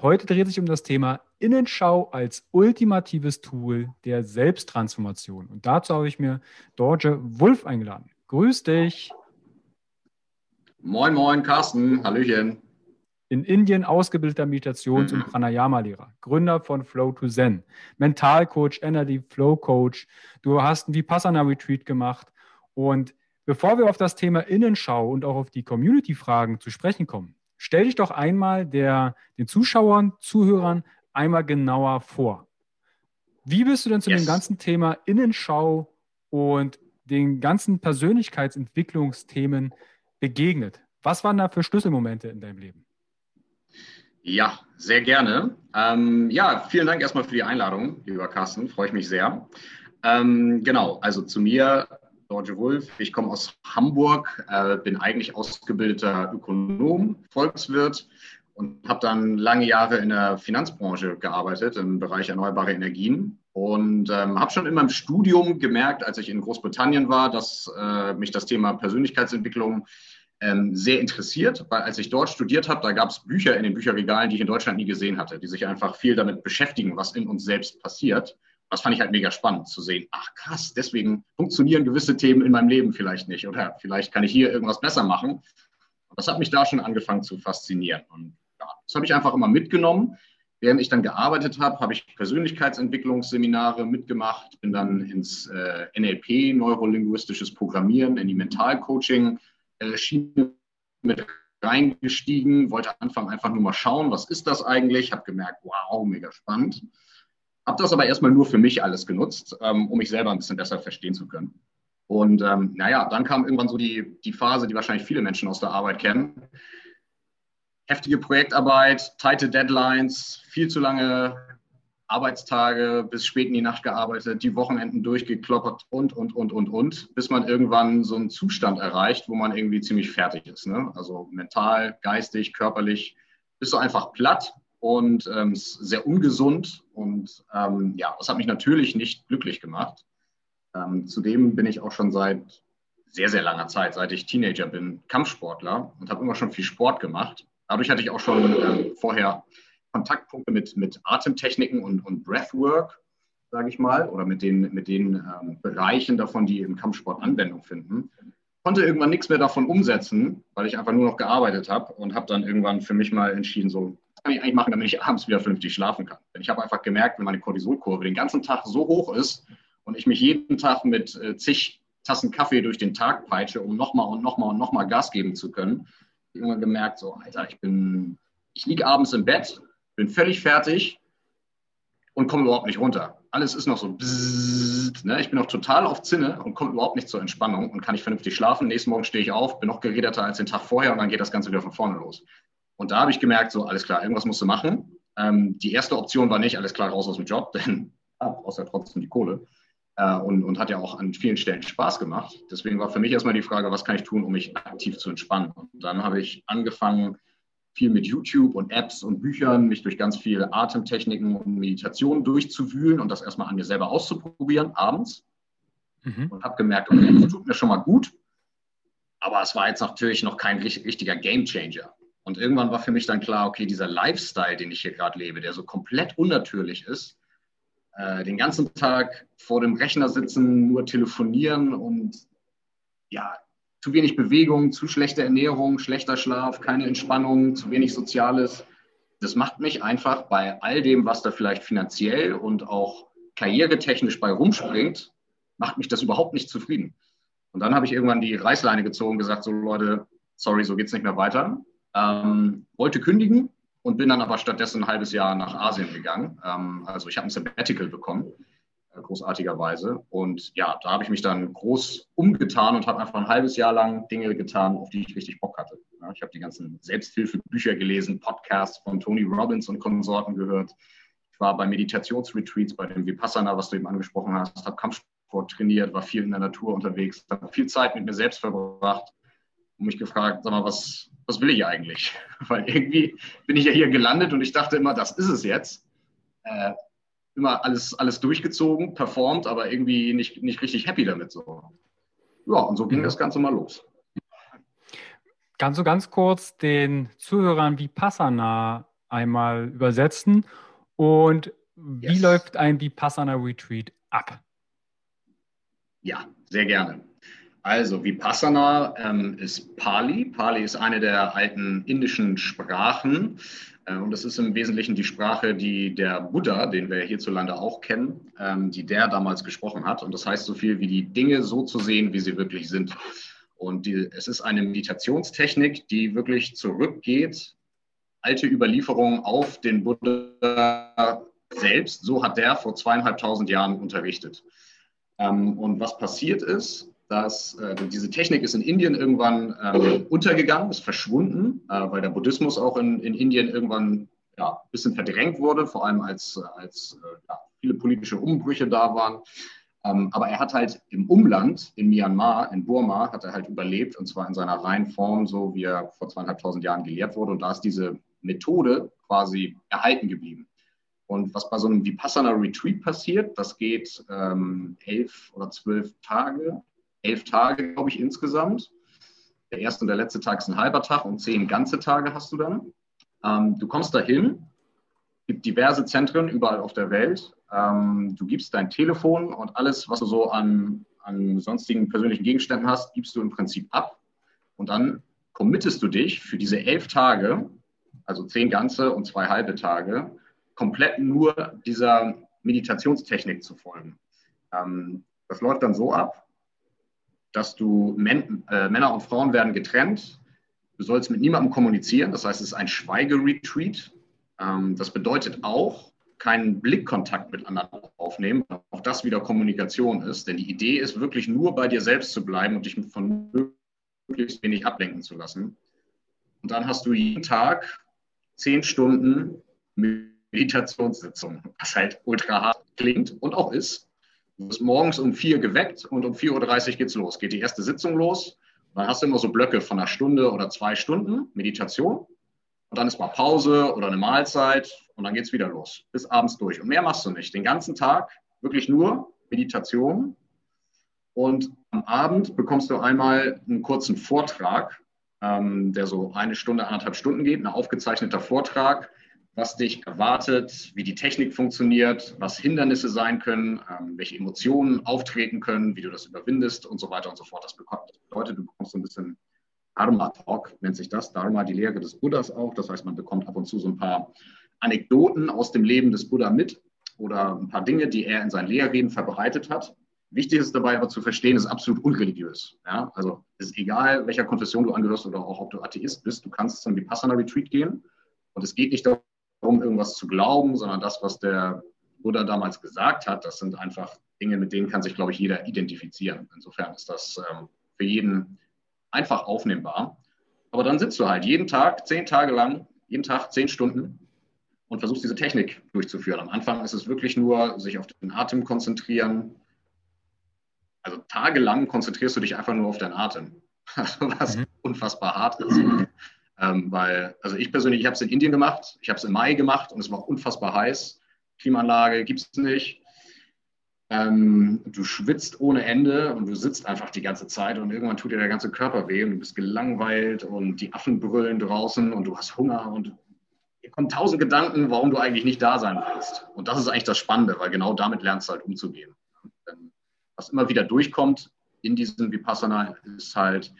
Heute dreht sich um das Thema Innenschau als ultimatives Tool der Selbsttransformation. Und dazu habe ich mir Dorje Wulf eingeladen. Grüß dich. Moin, moin, Carsten. Hallöchen in Indien ausgebildeter Meditations- und mhm. Pranayama-Lehrer, Gründer von Flow to Zen, Mentalcoach, Energy Flow Coach. Du hast ein Vipassana-Retreat gemacht. Und bevor wir auf das Thema Innenschau und auch auf die Community-Fragen zu sprechen kommen, stell dich doch einmal der, den Zuschauern, Zuhörern einmal genauer vor. Wie bist du denn zu yes. dem ganzen Thema Innenschau und den ganzen Persönlichkeitsentwicklungsthemen begegnet? Was waren da für Schlüsselmomente in deinem Leben? Ja, sehr gerne. Ähm, ja, vielen Dank erstmal für die Einladung, lieber Carsten. Freue ich mich sehr. Ähm, genau, also zu mir, George Wulff. Ich komme aus Hamburg, äh, bin eigentlich ausgebildeter Ökonom, Volkswirt und habe dann lange Jahre in der Finanzbranche gearbeitet im Bereich erneuerbare Energien und ähm, habe schon in meinem Studium gemerkt, als ich in Großbritannien war, dass äh, mich das Thema Persönlichkeitsentwicklung ähm, sehr interessiert, weil als ich dort studiert habe, da gab es Bücher in den Bücherregalen, die ich in Deutschland nie gesehen hatte, die sich einfach viel damit beschäftigen, was in uns selbst passiert. Das fand ich halt mega spannend zu sehen. Ach krass, deswegen funktionieren gewisse Themen in meinem Leben vielleicht nicht oder vielleicht kann ich hier irgendwas besser machen. Und das hat mich da schon angefangen zu faszinieren. Und ja, das habe ich einfach immer mitgenommen. Während ich dann gearbeitet habe, habe ich Persönlichkeitsentwicklungsseminare mitgemacht, bin dann ins äh, NLP, neurolinguistisches Programmieren, in die Mentalcoaching äh, mit reingestiegen, wollte anfangen einfach nur mal schauen, was ist das eigentlich, habe gemerkt, wow, mega spannend. Habe das aber erstmal nur für mich alles genutzt, ähm, um mich selber ein bisschen besser verstehen zu können. Und ähm, naja, dann kam irgendwann so die, die Phase, die wahrscheinlich viele Menschen aus der Arbeit kennen. Heftige Projektarbeit, tighte Deadlines, viel zu lange Arbeitstage bis spät in die Nacht gearbeitet, die Wochenenden durchgekloppert und, und, und, und, und, bis man irgendwann so einen Zustand erreicht, wo man irgendwie ziemlich fertig ist. Ne? Also mental, geistig, körperlich, bist du einfach platt und ähm, sehr ungesund. Und ähm, ja, das hat mich natürlich nicht glücklich gemacht. Ähm, zudem bin ich auch schon seit sehr, sehr langer Zeit, seit ich Teenager bin, Kampfsportler und habe immer schon viel Sport gemacht. Dadurch hatte ich auch schon ähm, vorher Kontaktpunkte mit, mit Atemtechniken und, und Breathwork, sage ich mal, oder mit den, mit den ähm, Bereichen davon, die im Kampfsport Anwendung finden. Konnte irgendwann nichts mehr davon umsetzen, weil ich einfach nur noch gearbeitet habe und habe dann irgendwann für mich mal entschieden, so, kann ich eigentlich machen, damit ich abends wieder vernünftig schlafen kann. Denn ich habe einfach gemerkt, wenn meine Cortisolkurve den ganzen Tag so hoch ist und ich mich jeden Tag mit äh, zig Tassen Kaffee durch den Tag peitsche, um nochmal und nochmal und nochmal Gas geben zu können, irgendwann gemerkt, so, Alter, ich bin, ich liege abends im Bett bin völlig fertig und komme überhaupt nicht runter. Alles ist noch so, bzzzt, ne? ich bin noch total auf Zinne und komme überhaupt nicht zur Entspannung und kann nicht vernünftig schlafen. Nächsten Morgen stehe ich auf, bin noch geredeter als den Tag vorher und dann geht das Ganze wieder von vorne los. Und da habe ich gemerkt, so alles klar, irgendwas musst du machen. Ähm, die erste Option war nicht, alles klar, raus aus dem Job, denn ab, außer trotzdem die Kohle. Äh, und, und hat ja auch an vielen Stellen Spaß gemacht. Deswegen war für mich erstmal die Frage, was kann ich tun, um mich aktiv zu entspannen. Und dann habe ich angefangen, viel mit YouTube und Apps und Büchern, mich durch ganz viele Atemtechniken und Meditationen durchzuwühlen und das erstmal an mir selber auszuprobieren, abends. Mhm. Und habe gemerkt, okay, das tut mir schon mal gut. Aber es war jetzt natürlich noch kein richtiger Gamechanger. Und irgendwann war für mich dann klar, okay, dieser Lifestyle, den ich hier gerade lebe, der so komplett unnatürlich ist, äh, den ganzen Tag vor dem Rechner sitzen, nur telefonieren und ja, zu wenig Bewegung, zu schlechte Ernährung, schlechter Schlaf, keine Entspannung, zu wenig Soziales. Das macht mich einfach bei all dem, was da vielleicht finanziell und auch karrieretechnisch bei rumspringt, macht mich das überhaupt nicht zufrieden. Und dann habe ich irgendwann die Reißleine gezogen und gesagt, so Leute, sorry, so geht es nicht mehr weiter. Ähm, wollte kündigen und bin dann aber stattdessen ein halbes Jahr nach Asien gegangen. Ähm, also ich habe ein Sabbatical bekommen großartigerweise. Und ja, da habe ich mich dann groß umgetan und habe einfach ein halbes Jahr lang Dinge getan, auf die ich richtig Bock hatte. Ja, ich habe die ganzen Selbsthilfebücher gelesen, Podcasts von Tony Robbins und Konsorten gehört. Ich war bei Meditationsretreats, bei dem Vipassana, was du eben angesprochen hast, habe Kampfsport trainiert, war viel in der Natur unterwegs, habe viel Zeit mit mir selbst verbracht und mich gefragt, sag mal, was, was will ich eigentlich? Weil irgendwie bin ich ja hier gelandet und ich dachte immer, das ist es jetzt. Äh, immer alles, alles durchgezogen, performt, aber irgendwie nicht, nicht richtig happy damit. So. Ja, und so ging das Ganze mal los. Kannst du ganz kurz den Zuhörern Vipassana einmal übersetzen und wie yes. läuft ein Vipassana Retreat ab? Ja, sehr gerne. Also Vipassana ähm, ist Pali. Pali ist eine der alten indischen Sprachen. Äh, und das ist im Wesentlichen die Sprache, die der Buddha, den wir hierzulande auch kennen, ähm, die der damals gesprochen hat. Und das heißt so viel wie die Dinge so zu sehen, wie sie wirklich sind. Und die, es ist eine Meditationstechnik, die wirklich zurückgeht, alte Überlieferungen auf den Buddha selbst. So hat der vor zweieinhalbtausend Jahren unterrichtet. Ähm, und was passiert ist, dass äh, diese Technik ist in Indien irgendwann ähm, untergegangen, ist verschwunden, äh, weil der Buddhismus auch in, in Indien irgendwann ja, ein bisschen verdrängt wurde, vor allem als, als äh, ja, viele politische Umbrüche da waren. Ähm, aber er hat halt im Umland, in Myanmar, in Burma, hat er halt überlebt und zwar in seiner reinen Form, so wie er vor zweieinhalbtausend Jahren gelehrt wurde. Und da ist diese Methode quasi erhalten geblieben. Und was bei so einem Vipassana Retreat passiert, das geht ähm, elf oder zwölf Tage elf Tage, glaube ich, insgesamt. Der erste und der letzte Tag ist ein halber Tag und zehn ganze Tage hast du dann. Ähm, du kommst dahin, gibt diverse Zentren überall auf der Welt. Ähm, du gibst dein Telefon und alles, was du so an, an sonstigen persönlichen Gegenständen hast, gibst du im Prinzip ab. Und dann committest du dich für diese elf Tage, also zehn ganze und zwei halbe Tage, komplett nur dieser Meditationstechnik zu folgen. Ähm, das läuft dann so ab, dass du Men äh, Männer und Frauen werden getrennt. Du sollst mit niemandem kommunizieren. Das heißt, es ist ein Schweigeretreat. Ähm, das bedeutet auch, keinen Blickkontakt mit anderen aufnehmen. Auch das wieder Kommunikation ist. Denn die Idee ist wirklich nur bei dir selbst zu bleiben und dich von möglichst wenig ablenken zu lassen. Und dann hast du jeden Tag zehn Stunden Meditationssitzung, was halt ultra hart klingt und auch ist. Wirst morgens um vier geweckt und um 4.30 Uhr geht's los. Geht die erste Sitzung los. Dann hast du immer so Blöcke von einer Stunde oder zwei Stunden Meditation. Und dann ist mal Pause oder eine Mahlzeit und dann geht's wieder los. Bis abends durch. Und mehr machst du nicht. Den ganzen Tag wirklich nur Meditation. Und am Abend bekommst du einmal einen kurzen Vortrag, ähm, der so eine Stunde, anderthalb Stunden geht, ein aufgezeichneter Vortrag was dich erwartet, wie die Technik funktioniert, was Hindernisse sein können, ähm, welche Emotionen auftreten können, wie du das überwindest und so weiter und so fort. Das bedeutet, du bekommst so ein bisschen Dharma-Talk, nennt sich das. Dharma, die Lehre des Buddhas auch. Das heißt, man bekommt ab und zu so ein paar Anekdoten aus dem Leben des Buddha mit oder ein paar Dinge, die er in seinen Lehrreden verbreitet hat. Wichtig ist dabei aber zu verstehen, es ist absolut unreligiös. Ja? Also es ist egal, welcher Konfession du angehörst oder auch ob du Atheist bist, du kannst zum Vipassana-Retreat gehen und es geht nicht darum, darum, irgendwas zu glauben, sondern das, was der Buddha damals gesagt hat, das sind einfach Dinge, mit denen kann sich, glaube ich, jeder identifizieren. Insofern ist das ähm, für jeden einfach aufnehmbar. Aber dann sitzt du halt jeden Tag, zehn Tage lang, jeden Tag zehn Stunden und versuchst diese Technik durchzuführen. Am Anfang ist es wirklich nur sich auf den Atem konzentrieren. Also tagelang konzentrierst du dich einfach nur auf deinen Atem, was mhm. unfassbar hart ist. Ähm, weil, also ich persönlich, ich habe es in Indien gemacht, ich habe es im Mai gemacht und es war unfassbar heiß. Klimaanlage gibt es nicht. Ähm, du schwitzt ohne Ende und du sitzt einfach die ganze Zeit und irgendwann tut dir der ganze Körper weh und du bist gelangweilt und die Affen brüllen draußen und du hast Hunger und dir kommen tausend Gedanken, warum du eigentlich nicht da sein willst. Und das ist eigentlich das Spannende, weil genau damit lernst du halt umzugehen. Denn was immer wieder durchkommt in diesem Vipassana ist halt,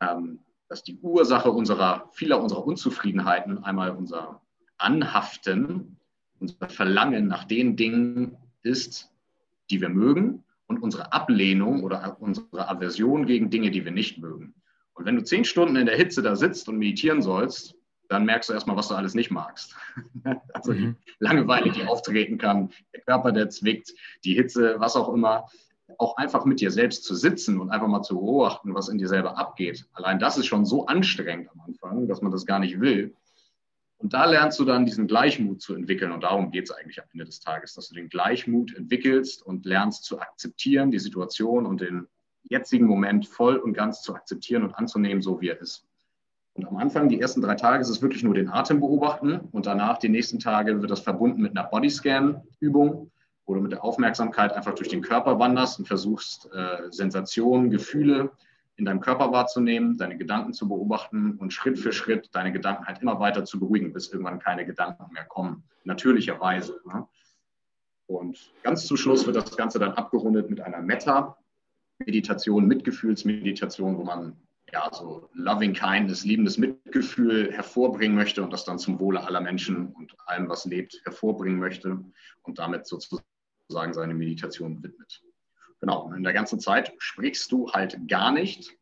ähm, dass die Ursache unserer, vieler unserer Unzufriedenheiten einmal unser Anhaften, unser Verlangen nach den Dingen ist, die wir mögen und unsere Ablehnung oder unsere Aversion gegen Dinge, die wir nicht mögen. Und wenn du zehn Stunden in der Hitze da sitzt und meditieren sollst, dann merkst du erstmal, was du alles nicht magst. also die mhm. Langeweile, die auftreten kann, der Körper, der zwickt, die Hitze, was auch immer. Auch einfach mit dir selbst zu sitzen und einfach mal zu beobachten, was in dir selber abgeht. Allein das ist schon so anstrengend am Anfang, dass man das gar nicht will. Und da lernst du dann diesen Gleichmut zu entwickeln. Und darum geht es eigentlich am Ende des Tages, dass du den Gleichmut entwickelst und lernst zu akzeptieren, die Situation und den jetzigen Moment voll und ganz zu akzeptieren und anzunehmen, so wie er ist. Und am Anfang, die ersten drei Tage, ist es wirklich nur den Atem beobachten. Und danach, die nächsten Tage, wird das verbunden mit einer Bodyscan-Übung, wo du mit der Aufmerksamkeit einfach durch den Körper wanderst und versuchst, äh, Sensationen, Gefühle in deinem Körper wahrzunehmen, deine Gedanken zu beobachten und Schritt für Schritt deine Gedanken halt immer weiter zu beruhigen, bis irgendwann keine Gedanken mehr kommen, natürlicherweise. Ne? Und ganz zum Schluss wird das Ganze dann abgerundet mit einer Metta-Meditation, Mitgefühlsmeditation, wo man ja so loving kindness, liebendes Mitgefühl hervorbringen möchte und das dann zum Wohle aller Menschen und allem, was lebt, hervorbringen möchte und damit sozusagen seine Meditation widmet. Genau, in der ganzen Zeit sprichst du halt gar nicht,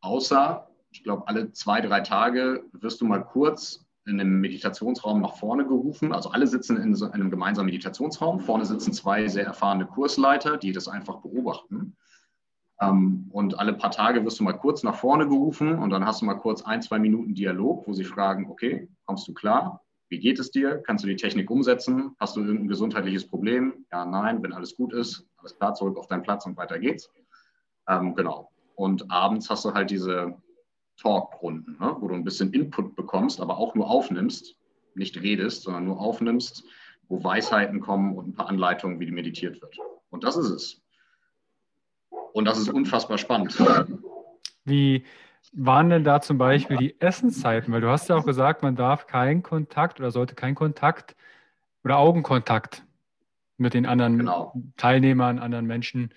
außer, ich glaube, alle zwei, drei Tage wirst du mal kurz in einem Meditationsraum nach vorne gerufen. Also alle sitzen in so einem gemeinsamen Meditationsraum. Vorne sitzen zwei sehr erfahrene Kursleiter, die das einfach beobachten. Ähm, und alle paar Tage wirst du mal kurz nach vorne gerufen und dann hast du mal kurz ein, zwei Minuten Dialog, wo sie fragen, okay, kommst du klar? Wie geht es dir? Kannst du die Technik umsetzen? Hast du irgendein gesundheitliches Problem? Ja, nein, wenn alles gut ist, alles klar, zurück auf deinen Platz und weiter geht's. Ähm, genau. Und abends hast du halt diese Talkrunden, ne, wo du ein bisschen Input bekommst, aber auch nur aufnimmst, nicht redest, sondern nur aufnimmst, wo Weisheiten kommen und ein paar Anleitungen, wie meditiert wird. Und das ist es. Und das ist unfassbar spannend. Wie, waren denn da zum Beispiel die Essenszeiten? Weil du hast ja auch gesagt, man darf keinen Kontakt oder sollte keinen Kontakt oder Augenkontakt mit den anderen genau. Teilnehmern, anderen Menschen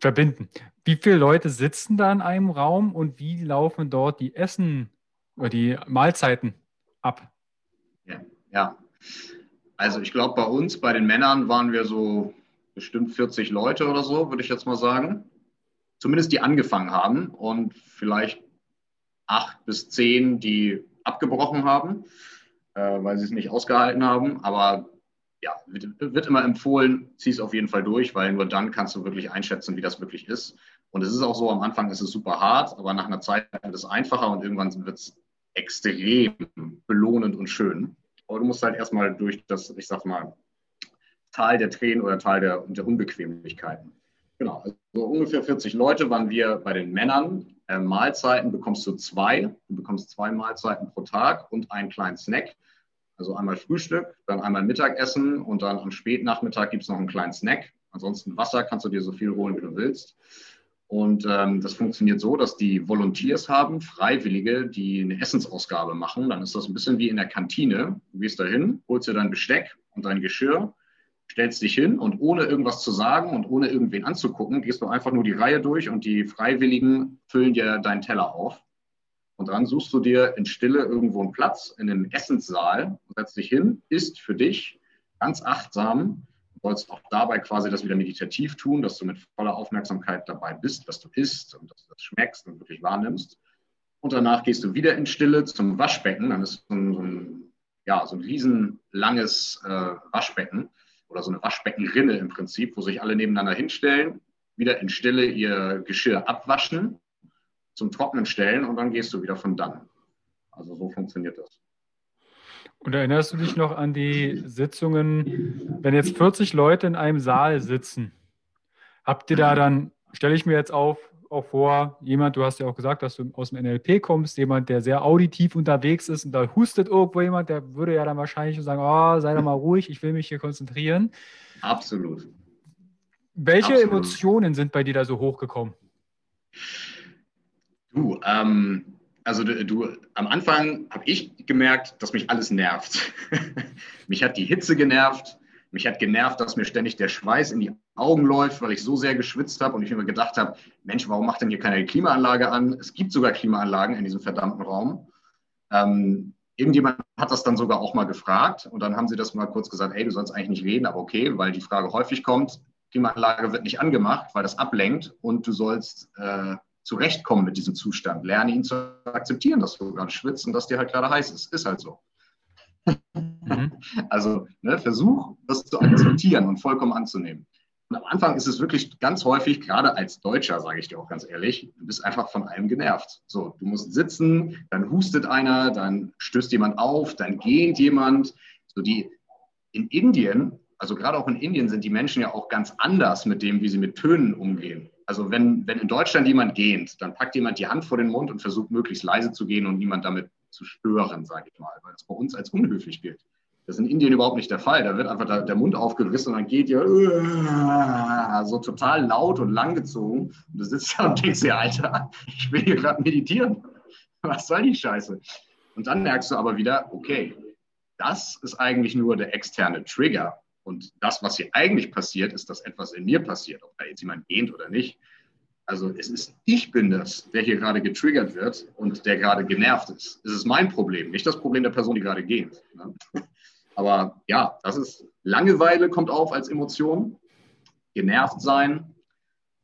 verbinden. Wie viele Leute sitzen da in einem Raum und wie laufen dort die Essen oder die Mahlzeiten ab? Ja, ja. also ich glaube, bei uns, bei den Männern waren wir so bestimmt 40 Leute oder so, würde ich jetzt mal sagen zumindest die angefangen haben und vielleicht acht bis zehn, die abgebrochen haben, äh, weil sie es nicht ausgehalten haben. Aber ja, wird, wird immer empfohlen, zieh es auf jeden Fall durch, weil nur dann kannst du wirklich einschätzen, wie das wirklich ist. Und es ist auch so, am Anfang ist es super hart, aber nach einer Zeit wird es einfacher und irgendwann wird es extrem belohnend und schön. Aber du musst halt erstmal durch das, ich sag mal, Tal der Tränen oder Tal der, der Unbequemlichkeiten. Genau, also ungefähr 40 Leute waren wir bei den Männern. Äh, Mahlzeiten bekommst du zwei. Du bekommst zwei Mahlzeiten pro Tag und einen kleinen Snack. Also einmal Frühstück, dann einmal Mittagessen und dann am Spätnachmittag gibt es noch einen kleinen Snack. Ansonsten Wasser kannst du dir so viel holen, wie du willst. Und ähm, das funktioniert so, dass die Volunteers haben, Freiwillige, die eine Essensausgabe machen. Dann ist das ein bisschen wie in der Kantine. Du gehst da hin, holst dir dein Besteck und dein Geschirr stellst dich hin und ohne irgendwas zu sagen und ohne irgendwen anzugucken, gehst du einfach nur die Reihe durch und die Freiwilligen füllen dir deinen Teller auf. Und dann suchst du dir in Stille irgendwo einen Platz in einem Essenssaal, setzt dich hin, isst für dich ganz achtsam. Du sollst auch dabei quasi das wieder meditativ tun, dass du mit voller Aufmerksamkeit dabei bist, was du isst und dass du das schmeckst und wirklich wahrnimmst. Und danach gehst du wieder in Stille zum Waschbecken. Dann ist so ein, so ein ja, so ein riesenlanges äh, Waschbecken oder so eine Waschbeckenrinne im Prinzip, wo sich alle nebeneinander hinstellen, wieder in Stille ihr Geschirr abwaschen, zum Trocknen stellen und dann gehst du wieder von dann. Also so funktioniert das. Und erinnerst du dich noch an die Sitzungen, wenn jetzt 40 Leute in einem Saal sitzen? Habt ihr da dann, stelle ich mir jetzt auf, auch vor, jemand, du hast ja auch gesagt, dass du aus dem NLP kommst, jemand, der sehr auditiv unterwegs ist und da hustet irgendwo jemand, der würde ja dann wahrscheinlich sagen, oh, sei doch mal ruhig, ich will mich hier konzentrieren. Absolut. Welche Absolut. Emotionen sind bei dir da so hochgekommen? Du, ähm, also du, du, am Anfang habe ich gemerkt, dass mich alles nervt. mich hat die Hitze genervt, mich hat genervt, dass mir ständig der Schweiß in die Augen läuft, weil ich so sehr geschwitzt habe und ich mir gedacht habe, Mensch, warum macht denn hier keine Klimaanlage an? Es gibt sogar Klimaanlagen in diesem verdammten Raum. Ähm, irgendjemand hat das dann sogar auch mal gefragt und dann haben sie das mal kurz gesagt, hey, du sollst eigentlich nicht reden, aber okay, weil die Frage häufig kommt, Klimaanlage wird nicht angemacht, weil das ablenkt und du sollst äh, zurechtkommen mit diesem Zustand. Lerne ihn zu akzeptieren, dass du gerade schwitzt und dass dir halt gerade heiß ist. Ist halt so. Mhm. Also ne, versuch, das zu akzeptieren und vollkommen anzunehmen. Und am Anfang ist es wirklich ganz häufig, gerade als Deutscher, sage ich dir auch ganz ehrlich, du bist einfach von allem genervt. So, du musst sitzen, dann hustet einer, dann stößt jemand auf, dann gähnt jemand. So die in Indien, also gerade auch in Indien sind die Menschen ja auch ganz anders mit dem, wie sie mit Tönen umgehen. Also wenn, wenn in Deutschland jemand gähnt, dann packt jemand die Hand vor den Mund und versucht möglichst leise zu gehen und niemand damit zu stören, sage ich mal, weil das bei uns als unhöflich gilt. Das ist in Indien überhaupt nicht der Fall. Da wird einfach der, Mund aufgerissen und dann geht ihr so total laut und langgezogen. Und du sitzt da und denkst dir, Alter, ich will hier gerade meditieren. Was soll die Scheiße? Und dann merkst du aber wieder, okay, das ist eigentlich nur der externe Trigger. Und das, was hier eigentlich passiert, ist, dass etwas in mir passiert, ob da jetzt jemand gähnt oder nicht. Also es ist, ich bin das, der hier gerade getriggert wird und der gerade genervt ist. Es ist mein Problem, nicht das Problem der Person, die gerade geht. Ne? Aber ja, das ist Langeweile kommt auf als Emotion, genervt sein,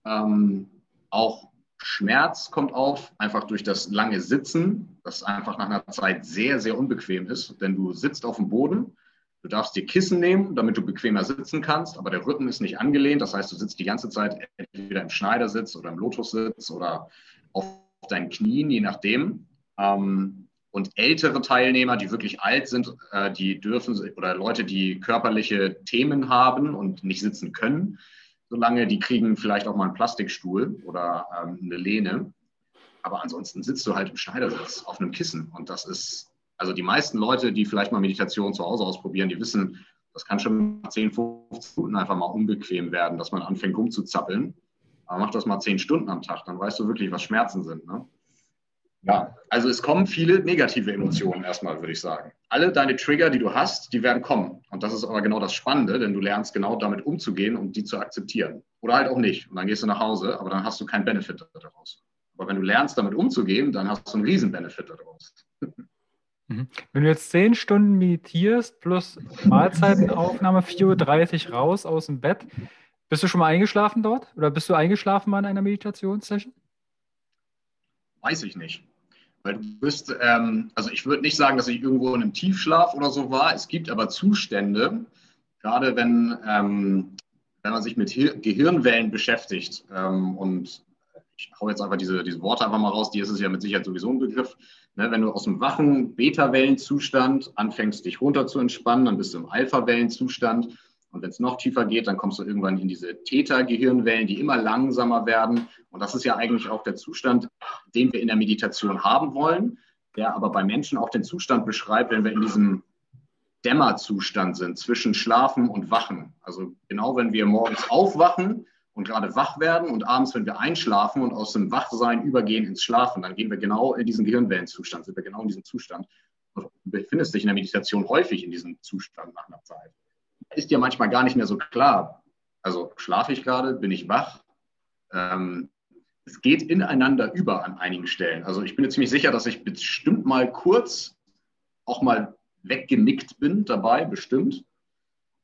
ähm, auch Schmerz kommt auf, einfach durch das lange Sitzen, das einfach nach einer Zeit sehr, sehr unbequem ist, denn du sitzt auf dem Boden Du darfst dir Kissen nehmen, damit du bequemer sitzen kannst, aber der Rücken ist nicht angelehnt. Das heißt, du sitzt die ganze Zeit entweder im Schneidersitz oder im Lotussitz oder auf deinen Knien, je nachdem. Ähm, und ältere Teilnehmer, die wirklich alt sind, äh, die dürfen, oder Leute, die körperliche Themen haben und nicht sitzen können, solange die kriegen vielleicht auch mal einen Plastikstuhl oder ähm, eine Lehne. Aber ansonsten sitzt du halt im Schneidersitz auf einem Kissen und das ist also die meisten Leute, die vielleicht mal Meditation zu Hause ausprobieren, die wissen, das kann schon 10, 15 Minuten einfach mal unbequem werden, dass man anfängt rumzuzappeln. Aber mach das mal 10 Stunden am Tag, dann weißt du wirklich, was Schmerzen sind. Ne? Ja, also es kommen viele negative Emotionen erstmal, würde ich sagen. Alle deine Trigger, die du hast, die werden kommen. Und das ist aber genau das Spannende, denn du lernst genau damit umzugehen und die zu akzeptieren. Oder halt auch nicht. Und dann gehst du nach Hause, aber dann hast du keinen Benefit daraus. Aber wenn du lernst, damit umzugehen, dann hast du einen riesen Benefit daraus. Mhm. Wenn du jetzt zehn Stunden meditierst plus Mahlzeitenaufnahme, 4.30 Uhr raus aus dem Bett, bist du schon mal eingeschlafen dort? Oder bist du eingeschlafen mal in einer Meditationssession? Weiß ich nicht. Weil du bist, ähm, also ich würde nicht sagen, dass ich irgendwo in einem Tiefschlaf oder so war. Es gibt aber Zustände, gerade wenn, ähm, wenn man sich mit Hir Gehirnwellen beschäftigt ähm, und ich hau jetzt einfach diese, diese Worte einfach mal raus, die ist es ja mit Sicherheit sowieso ein Begriff. Ne, wenn du aus dem wachen Beta-Wellenzustand anfängst, dich runter zu entspannen, dann bist du im Alpha-Wellenzustand. Und wenn es noch tiefer geht, dann kommst du irgendwann in diese Theta-Gehirnwellen, die immer langsamer werden. Und das ist ja eigentlich auch der Zustand, den wir in der Meditation haben wollen, der aber bei Menschen auch den Zustand beschreibt, wenn wir in diesem Dämmerzustand sind, zwischen Schlafen und Wachen. Also genau wenn wir morgens aufwachen, und gerade wach werden und abends, wenn wir einschlafen und aus dem Wachsein übergehen ins Schlafen, dann gehen wir genau in diesen Gehirnwellenzustand, sind wir genau in diesem Zustand. Du befindest dich in der Meditation häufig in diesem Zustand nach einer Zeit. Ist dir manchmal gar nicht mehr so klar. Also schlafe ich gerade, bin ich wach? Ähm, es geht ineinander über an einigen Stellen. Also ich bin mir ziemlich sicher, dass ich bestimmt mal kurz auch mal weggenickt bin dabei, bestimmt.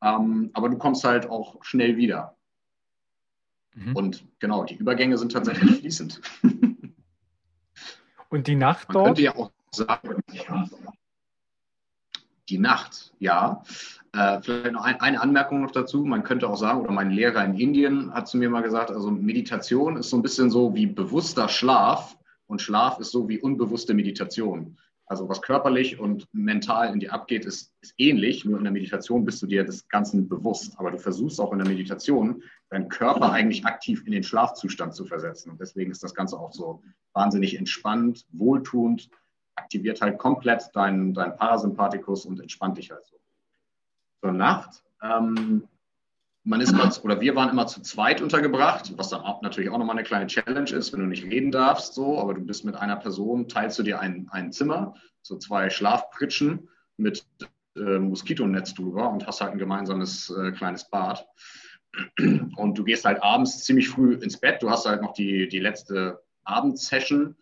Ähm, aber du kommst halt auch schnell wieder. Mhm. Und genau, die Übergänge sind tatsächlich fließend. Und die Nacht Man dort? könnte ja auch sagen, die Nacht, ja. Äh, vielleicht noch ein, eine Anmerkung noch dazu. Man könnte auch sagen, oder mein Lehrer in Indien hat zu mir mal gesagt, also Meditation ist so ein bisschen so wie bewusster Schlaf und Schlaf ist so wie unbewusste Meditation. Also was körperlich und mental in dir abgeht, ist, ist ähnlich. Nur in der Meditation bist du dir des Ganzen bewusst. Aber du versuchst auch in der Meditation, deinen Körper eigentlich aktiv in den Schlafzustand zu versetzen. Und deswegen ist das Ganze auch so wahnsinnig entspannt, wohltuend, aktiviert halt komplett deinen dein Parasympathikus und entspannt dich halt so. Zur Nacht ähm, man ist mal, oder wir waren immer zu zweit untergebracht, was dann auch natürlich auch nochmal eine kleine Challenge ist, wenn du nicht reden darfst, so, aber du bist mit einer Person, teilst du dir ein, ein Zimmer, so zwei Schlafpritschen mit äh, Moskitonetz drüber und hast halt ein gemeinsames äh, kleines Bad. Und du gehst halt abends ziemlich früh ins Bett, du hast halt noch die, die letzte Abendsession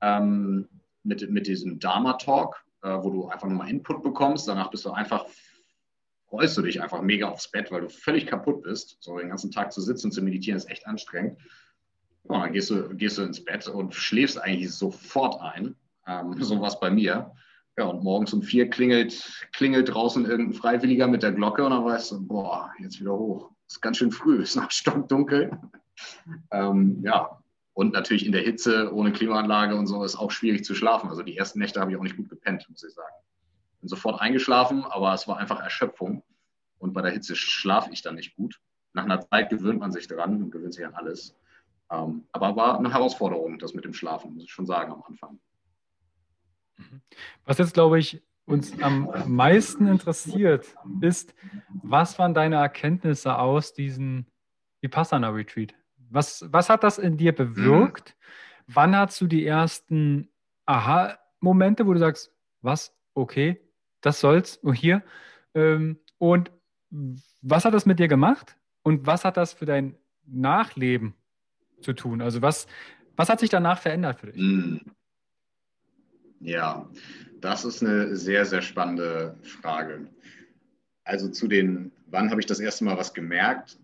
ähm, mit, mit diesem Dharma-Talk, äh, wo du einfach nochmal Input bekommst. Danach bist du einfach freust du dich einfach mega aufs Bett, weil du völlig kaputt bist. So den ganzen Tag zu sitzen und zu meditieren ist echt anstrengend. Ja, dann gehst du, gehst du ins Bett und schläfst eigentlich sofort ein. Ähm, so was bei mir. Ja, und morgens um vier klingelt, klingelt draußen irgendein Freiwilliger mit der Glocke und dann weißt du, boah, jetzt wieder hoch. Ist ganz schön früh, ist noch stockdunkel. ähm, ja, und natürlich in der Hitze ohne Klimaanlage und so ist auch schwierig zu schlafen. Also die ersten Nächte habe ich auch nicht gut gepennt, muss ich sagen bin sofort eingeschlafen, aber es war einfach Erschöpfung. Und bei der Hitze schlafe ich dann nicht gut. Nach einer Zeit gewöhnt man sich daran und gewöhnt sich an alles. Ähm, aber war eine Herausforderung, das mit dem Schlafen, muss ich schon sagen, am Anfang. Was jetzt, glaube ich, uns am meisten interessiert, ist, was waren deine Erkenntnisse aus diesem Vipassana-Retreat? Was, was hat das in dir bewirkt? Mhm. Wann hast du die ersten Aha-Momente, wo du sagst, was, okay, das soll's, oh hier. Ähm, und was hat das mit dir gemacht? Und was hat das für dein Nachleben zu tun? Also was, was hat sich danach verändert für dich? Hm. Ja, das ist eine sehr, sehr spannende Frage. Also zu den, wann habe ich das erste Mal was gemerkt?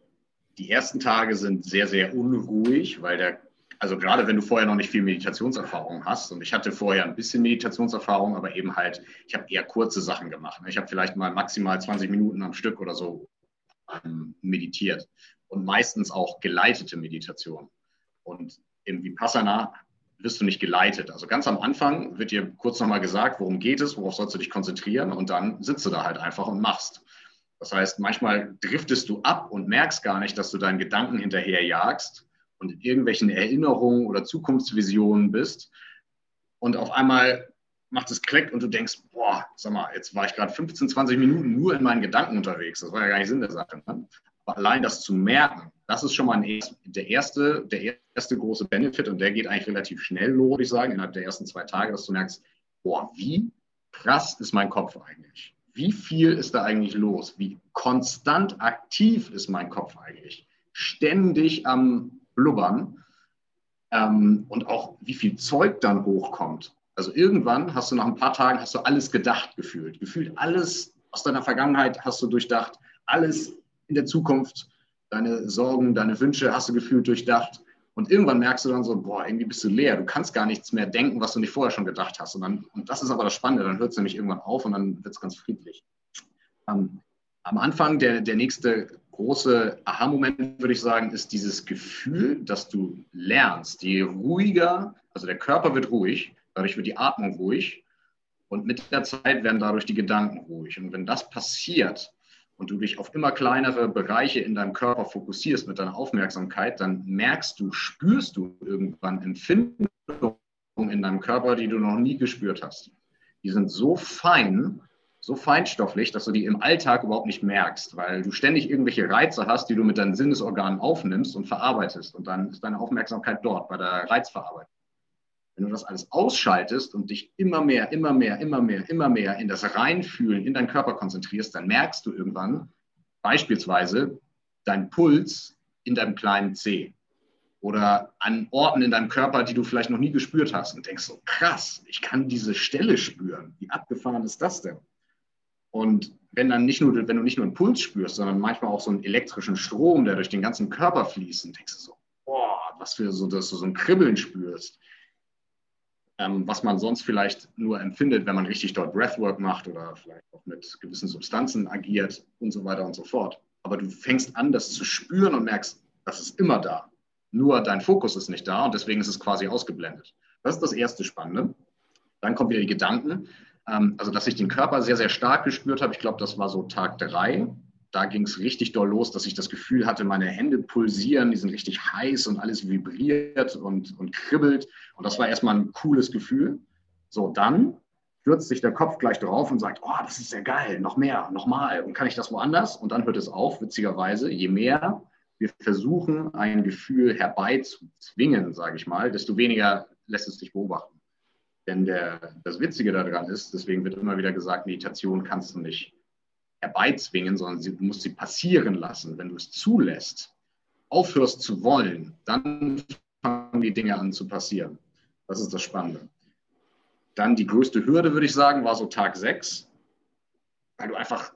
Die ersten Tage sind sehr, sehr unruhig, weil der also gerade wenn du vorher noch nicht viel Meditationserfahrung hast und ich hatte vorher ein bisschen Meditationserfahrung, aber eben halt, ich habe eher kurze Sachen gemacht. Ich habe vielleicht mal maximal 20 Minuten am Stück oder so ähm, meditiert und meistens auch geleitete Meditation. Und im Vipassana wirst du nicht geleitet. Also ganz am Anfang wird dir kurz nochmal gesagt, worum geht es, worauf sollst du dich konzentrieren und dann sitzt du da halt einfach und machst. Das heißt, manchmal driftest du ab und merkst gar nicht, dass du deinen Gedanken hinterherjagst und in irgendwelchen Erinnerungen oder Zukunftsvisionen bist und auf einmal macht es Klick und du denkst, boah, sag mal, jetzt war ich gerade 15, 20 Minuten nur in meinen Gedanken unterwegs. Das war ja gar nicht Sinn der Sache. Ne? Aber allein das zu merken, das ist schon mal ein, der, erste, der erste große Benefit und der geht eigentlich relativ schnell los, würde ich sagen, innerhalb der ersten zwei Tage, dass du merkst, boah, wie krass ist mein Kopf eigentlich? Wie viel ist da eigentlich los? Wie konstant aktiv ist mein Kopf eigentlich? Ständig am blubbern ähm, und auch wie viel Zeug dann hochkommt. Also irgendwann hast du nach ein paar Tagen hast du alles gedacht gefühlt. Gefühlt alles aus deiner Vergangenheit hast du durchdacht, alles in der Zukunft, deine Sorgen, deine Wünsche hast du gefühlt durchdacht. Und irgendwann merkst du dann so, boah, irgendwie bist du leer. Du kannst gar nichts mehr denken, was du nicht vorher schon gedacht hast. Und, dann, und das ist aber das Spannende, dann hört es nämlich irgendwann auf und dann wird es ganz friedlich. Ähm, am Anfang der, der nächste große Aha-Moment, würde ich sagen, ist dieses Gefühl, dass du lernst. Je ruhiger, also der Körper wird ruhig, dadurch wird die Atmung ruhig und mit der Zeit werden dadurch die Gedanken ruhig. Und wenn das passiert und du dich auf immer kleinere Bereiche in deinem Körper fokussierst mit deiner Aufmerksamkeit, dann merkst du, spürst du irgendwann Empfindungen in deinem Körper, die du noch nie gespürt hast. Die sind so fein, so feinstofflich, dass du die im Alltag überhaupt nicht merkst, weil du ständig irgendwelche Reize hast, die du mit deinen Sinnesorganen aufnimmst und verarbeitest. Und dann ist deine Aufmerksamkeit dort bei der Reizverarbeitung. Wenn du das alles ausschaltest und dich immer mehr, immer mehr, immer mehr, immer mehr in das Reinfühlen in deinen Körper konzentrierst, dann merkst du irgendwann beispielsweise deinen Puls in deinem kleinen Zeh oder an Orten in deinem Körper, die du vielleicht noch nie gespürt hast und denkst so, krass, ich kann diese Stelle spüren. Wie abgefahren ist das denn? Und wenn dann nicht nur, wenn du nicht nur einen Puls spürst, sondern manchmal auch so einen elektrischen Strom, der durch den ganzen Körper fließt, und denkst du so, boah, was für so, dass du so ein Kribbeln spürst, ähm, was man sonst vielleicht nur empfindet, wenn man richtig dort Breathwork macht oder vielleicht auch mit gewissen Substanzen agiert und so weiter und so fort. Aber du fängst an, das zu spüren und merkst, das ist immer da. Nur dein Fokus ist nicht da und deswegen ist es quasi ausgeblendet. Das ist das erste Spannende. Dann kommen wieder die Gedanken. Ähm, also, dass ich den Körper sehr, sehr stark gespürt habe. Ich glaube, das war so Tag drei. Da ging es richtig doll los, dass ich das Gefühl hatte, meine Hände pulsieren, die sind richtig heiß und alles vibriert und, und kribbelt. Und das war erstmal ein cooles Gefühl. So, dann stürzt sich der Kopf gleich drauf und sagt, oh, das ist sehr geil, noch mehr, noch mal. Und kann ich das woanders? Und dann hört es auf, witzigerweise, je mehr wir versuchen, ein Gefühl herbeizuzwingen, sage ich mal, desto weniger lässt es dich beobachten. Denn der, das Witzige daran ist, deswegen wird immer wieder gesagt, Meditation kannst du nicht herbeizwingen, sondern du musst sie passieren lassen. Wenn du es zulässt, aufhörst zu wollen, dann fangen die Dinge an zu passieren. Das ist das Spannende. Dann die größte Hürde, würde ich sagen, war so Tag 6, weil du einfach,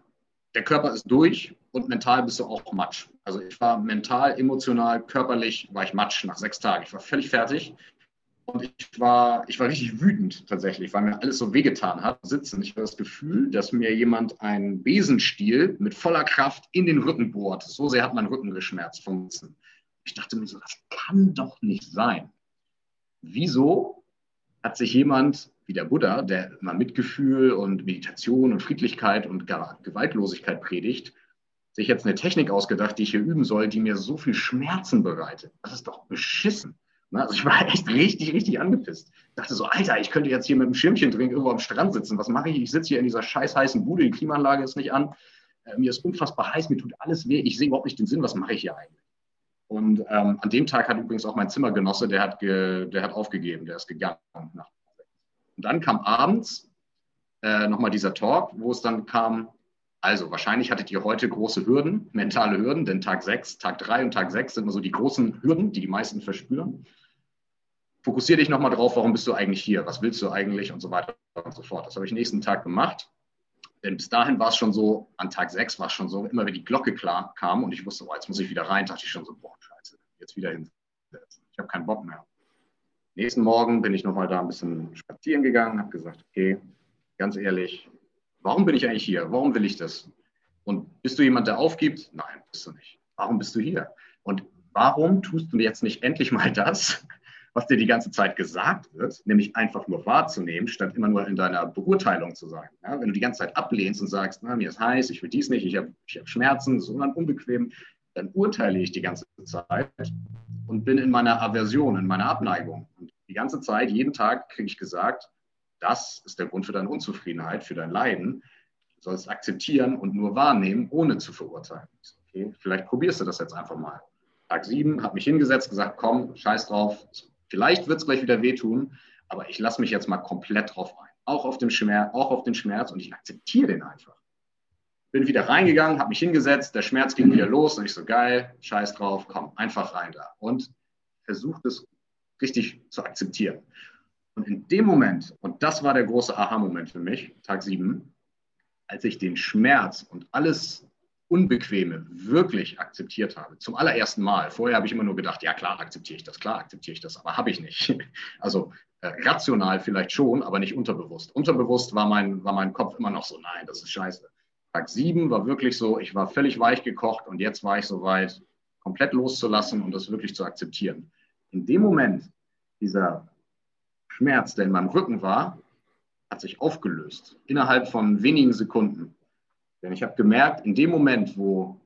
der Körper ist durch und mental bist du auch Matsch. Also ich war mental, emotional, körperlich, war ich Matsch nach sechs Tagen. Ich war völlig fertig und ich war, ich war richtig wütend tatsächlich, weil mir alles so wehgetan hat. Sitzen. Ich hatte das Gefühl, dass mir jemand einen Besenstiel mit voller Kraft in den Rücken bohrt. So sehr hat mein Rücken geschmerzt vom Sitzen. Ich dachte mir so, das kann doch nicht sein. Wieso hat sich jemand wie der Buddha, der immer Mitgefühl und Meditation und Friedlichkeit und Gewaltlosigkeit predigt, sich jetzt eine Technik ausgedacht, die ich hier üben soll, die mir so viel Schmerzen bereitet. Das ist doch beschissen. Ne? Also ich war echt richtig, richtig angepisst. Ich dachte so, Alter, ich könnte jetzt hier mit einem Schirmchen trinken, irgendwo am Strand sitzen. Was mache ich? Ich sitze hier in dieser scheiß heißen Bude, die Klimaanlage ist nicht an. Äh, mir ist unfassbar heiß, mir tut alles weh. Ich sehe überhaupt nicht den Sinn, was mache ich hier eigentlich? Und ähm, an dem Tag hat übrigens auch mein Zimmergenosse, der hat, ge, der hat aufgegeben, der ist gegangen. Und dann kam abends äh, nochmal dieser Talk, wo es dann kam, also wahrscheinlich hattet ihr heute große Hürden, mentale Hürden, denn Tag 6, Tag 3 und Tag 6 sind immer so die großen Hürden, die die meisten verspüren fokussiere dich nochmal drauf, warum bist du eigentlich hier, was willst du eigentlich und so weiter und so fort. Das habe ich nächsten Tag gemacht. Denn bis dahin war es schon so, an Tag 6 war es schon so, immer wenn die Glocke klar kam und ich wusste, oh, jetzt muss ich wieder rein, dachte ich schon so, boah, scheiße, jetzt wieder hinsetzen. Ich habe keinen Bock mehr. Nächsten Morgen bin ich nochmal da ein bisschen spazieren gegangen, habe gesagt, okay, ganz ehrlich, warum bin ich eigentlich hier? Warum will ich das? Und bist du jemand, der aufgibt? Nein, bist du nicht. Warum bist du hier? Und warum tust du jetzt nicht endlich mal das, was dir die ganze Zeit gesagt wird, nämlich einfach nur wahrzunehmen, statt immer nur in deiner Beurteilung zu sein. Ja, wenn du die ganze Zeit ablehnst und sagst, na, mir ist heiß, ich will dies nicht, ich habe ich hab Schmerzen, ist unbequem, dann urteile ich die ganze Zeit und bin in meiner Aversion, in meiner Abneigung. Und die ganze Zeit, jeden Tag kriege ich gesagt, das ist der Grund für deine Unzufriedenheit, für dein Leiden. Du sollst akzeptieren und nur wahrnehmen, ohne zu verurteilen. Okay, vielleicht probierst du das jetzt einfach mal. Tag sieben, habe mich hingesetzt, gesagt, komm, scheiß drauf, Vielleicht wird es gleich wieder wehtun, aber ich lasse mich jetzt mal komplett drauf ein. Auch auf, den Schmerz, auch auf den Schmerz und ich akzeptiere den einfach. Bin wieder reingegangen, habe mich hingesetzt, der Schmerz ging wieder los und ich so, geil, scheiß drauf, komm, einfach rein da. Und versucht es richtig zu akzeptieren. Und in dem Moment, und das war der große Aha-Moment für mich, Tag sieben, als ich den Schmerz und alles Unbequeme wirklich akzeptiert habe, zum allerersten Mal. Vorher habe ich immer nur gedacht, ja klar akzeptiere ich das, klar akzeptiere ich das, aber habe ich nicht. Also äh, rational vielleicht schon, aber nicht unterbewusst. Unterbewusst war mein, war mein Kopf immer noch so, nein, das ist scheiße. Tag sieben war wirklich so, ich war völlig weich gekocht und jetzt war ich soweit, komplett loszulassen und das wirklich zu akzeptieren. In dem Moment, dieser Schmerz, der in meinem Rücken war, hat sich aufgelöst. Innerhalb von wenigen Sekunden. Denn ich habe gemerkt, in dem Moment, wo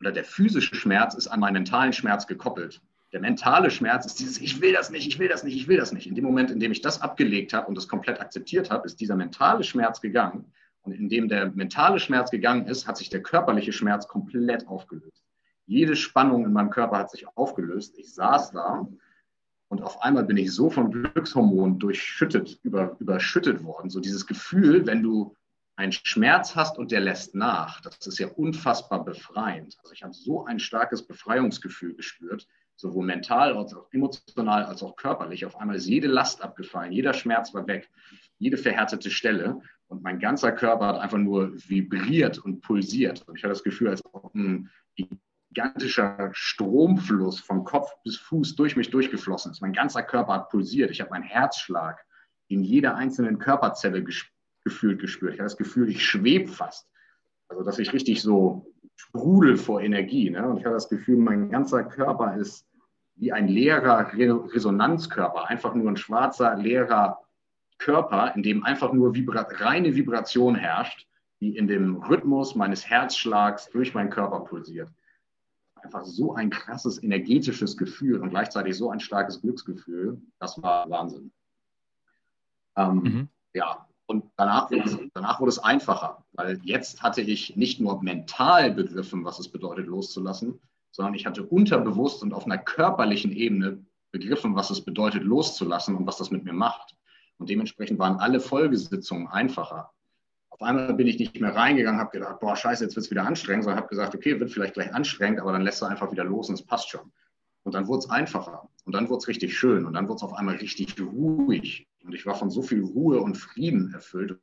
oder der physische Schmerz ist an meinen mentalen Schmerz gekoppelt. Der mentale Schmerz ist dieses, ich will das nicht, ich will das nicht, ich will das nicht. In dem Moment, in dem ich das abgelegt habe und das komplett akzeptiert habe, ist dieser mentale Schmerz gegangen. Und in dem der mentale Schmerz gegangen ist, hat sich der körperliche Schmerz komplett aufgelöst. Jede Spannung in meinem Körper hat sich aufgelöst. Ich saß da und auf einmal bin ich so von Glückshormonen durchschüttet, über, überschüttet worden. So dieses Gefühl, wenn du einen Schmerz hast und der lässt nach, das ist ja unfassbar befreiend. Also ich habe so ein starkes Befreiungsgefühl gespürt, sowohl mental als auch emotional als auch körperlich. Auf einmal ist jede Last abgefallen, jeder Schmerz war weg, jede verhärtete Stelle und mein ganzer Körper hat einfach nur vibriert und pulsiert. Und ich hatte das Gefühl, als ob ein gigantischer Stromfluss von Kopf bis Fuß durch mich durchgeflossen ist. Mein ganzer Körper hat pulsiert. Ich habe meinen Herzschlag in jeder einzelnen Körperzelle gespürt gefühlt gespürt. Ich habe das Gefühl, ich schwebe fast. Also, dass ich richtig so sprudel vor Energie. Ne? Und ich habe das Gefühl, mein ganzer Körper ist wie ein leerer Resonanzkörper, einfach nur ein schwarzer, leerer Körper, in dem einfach nur Vibra reine Vibration herrscht, die in dem Rhythmus meines Herzschlags durch meinen Körper pulsiert. Einfach so ein krasses energetisches Gefühl und gleichzeitig so ein starkes Glücksgefühl. Das war Wahnsinn. Ähm, mhm. Ja, und danach, danach wurde es einfacher, weil jetzt hatte ich nicht nur mental begriffen, was es bedeutet, loszulassen, sondern ich hatte unterbewusst und auf einer körperlichen Ebene begriffen, was es bedeutet, loszulassen und was das mit mir macht. Und dementsprechend waren alle Folgesitzungen einfacher. Auf einmal bin ich nicht mehr reingegangen, habe gedacht, boah, scheiße, jetzt wird es wieder anstrengend, sondern habe gesagt, okay, wird vielleicht gleich anstrengend, aber dann lässt du einfach wieder los und es passt schon. Und dann wurde es einfacher und dann wurde es richtig schön und dann wurde es auf einmal richtig ruhig. Und ich war von so viel Ruhe und Frieden erfüllt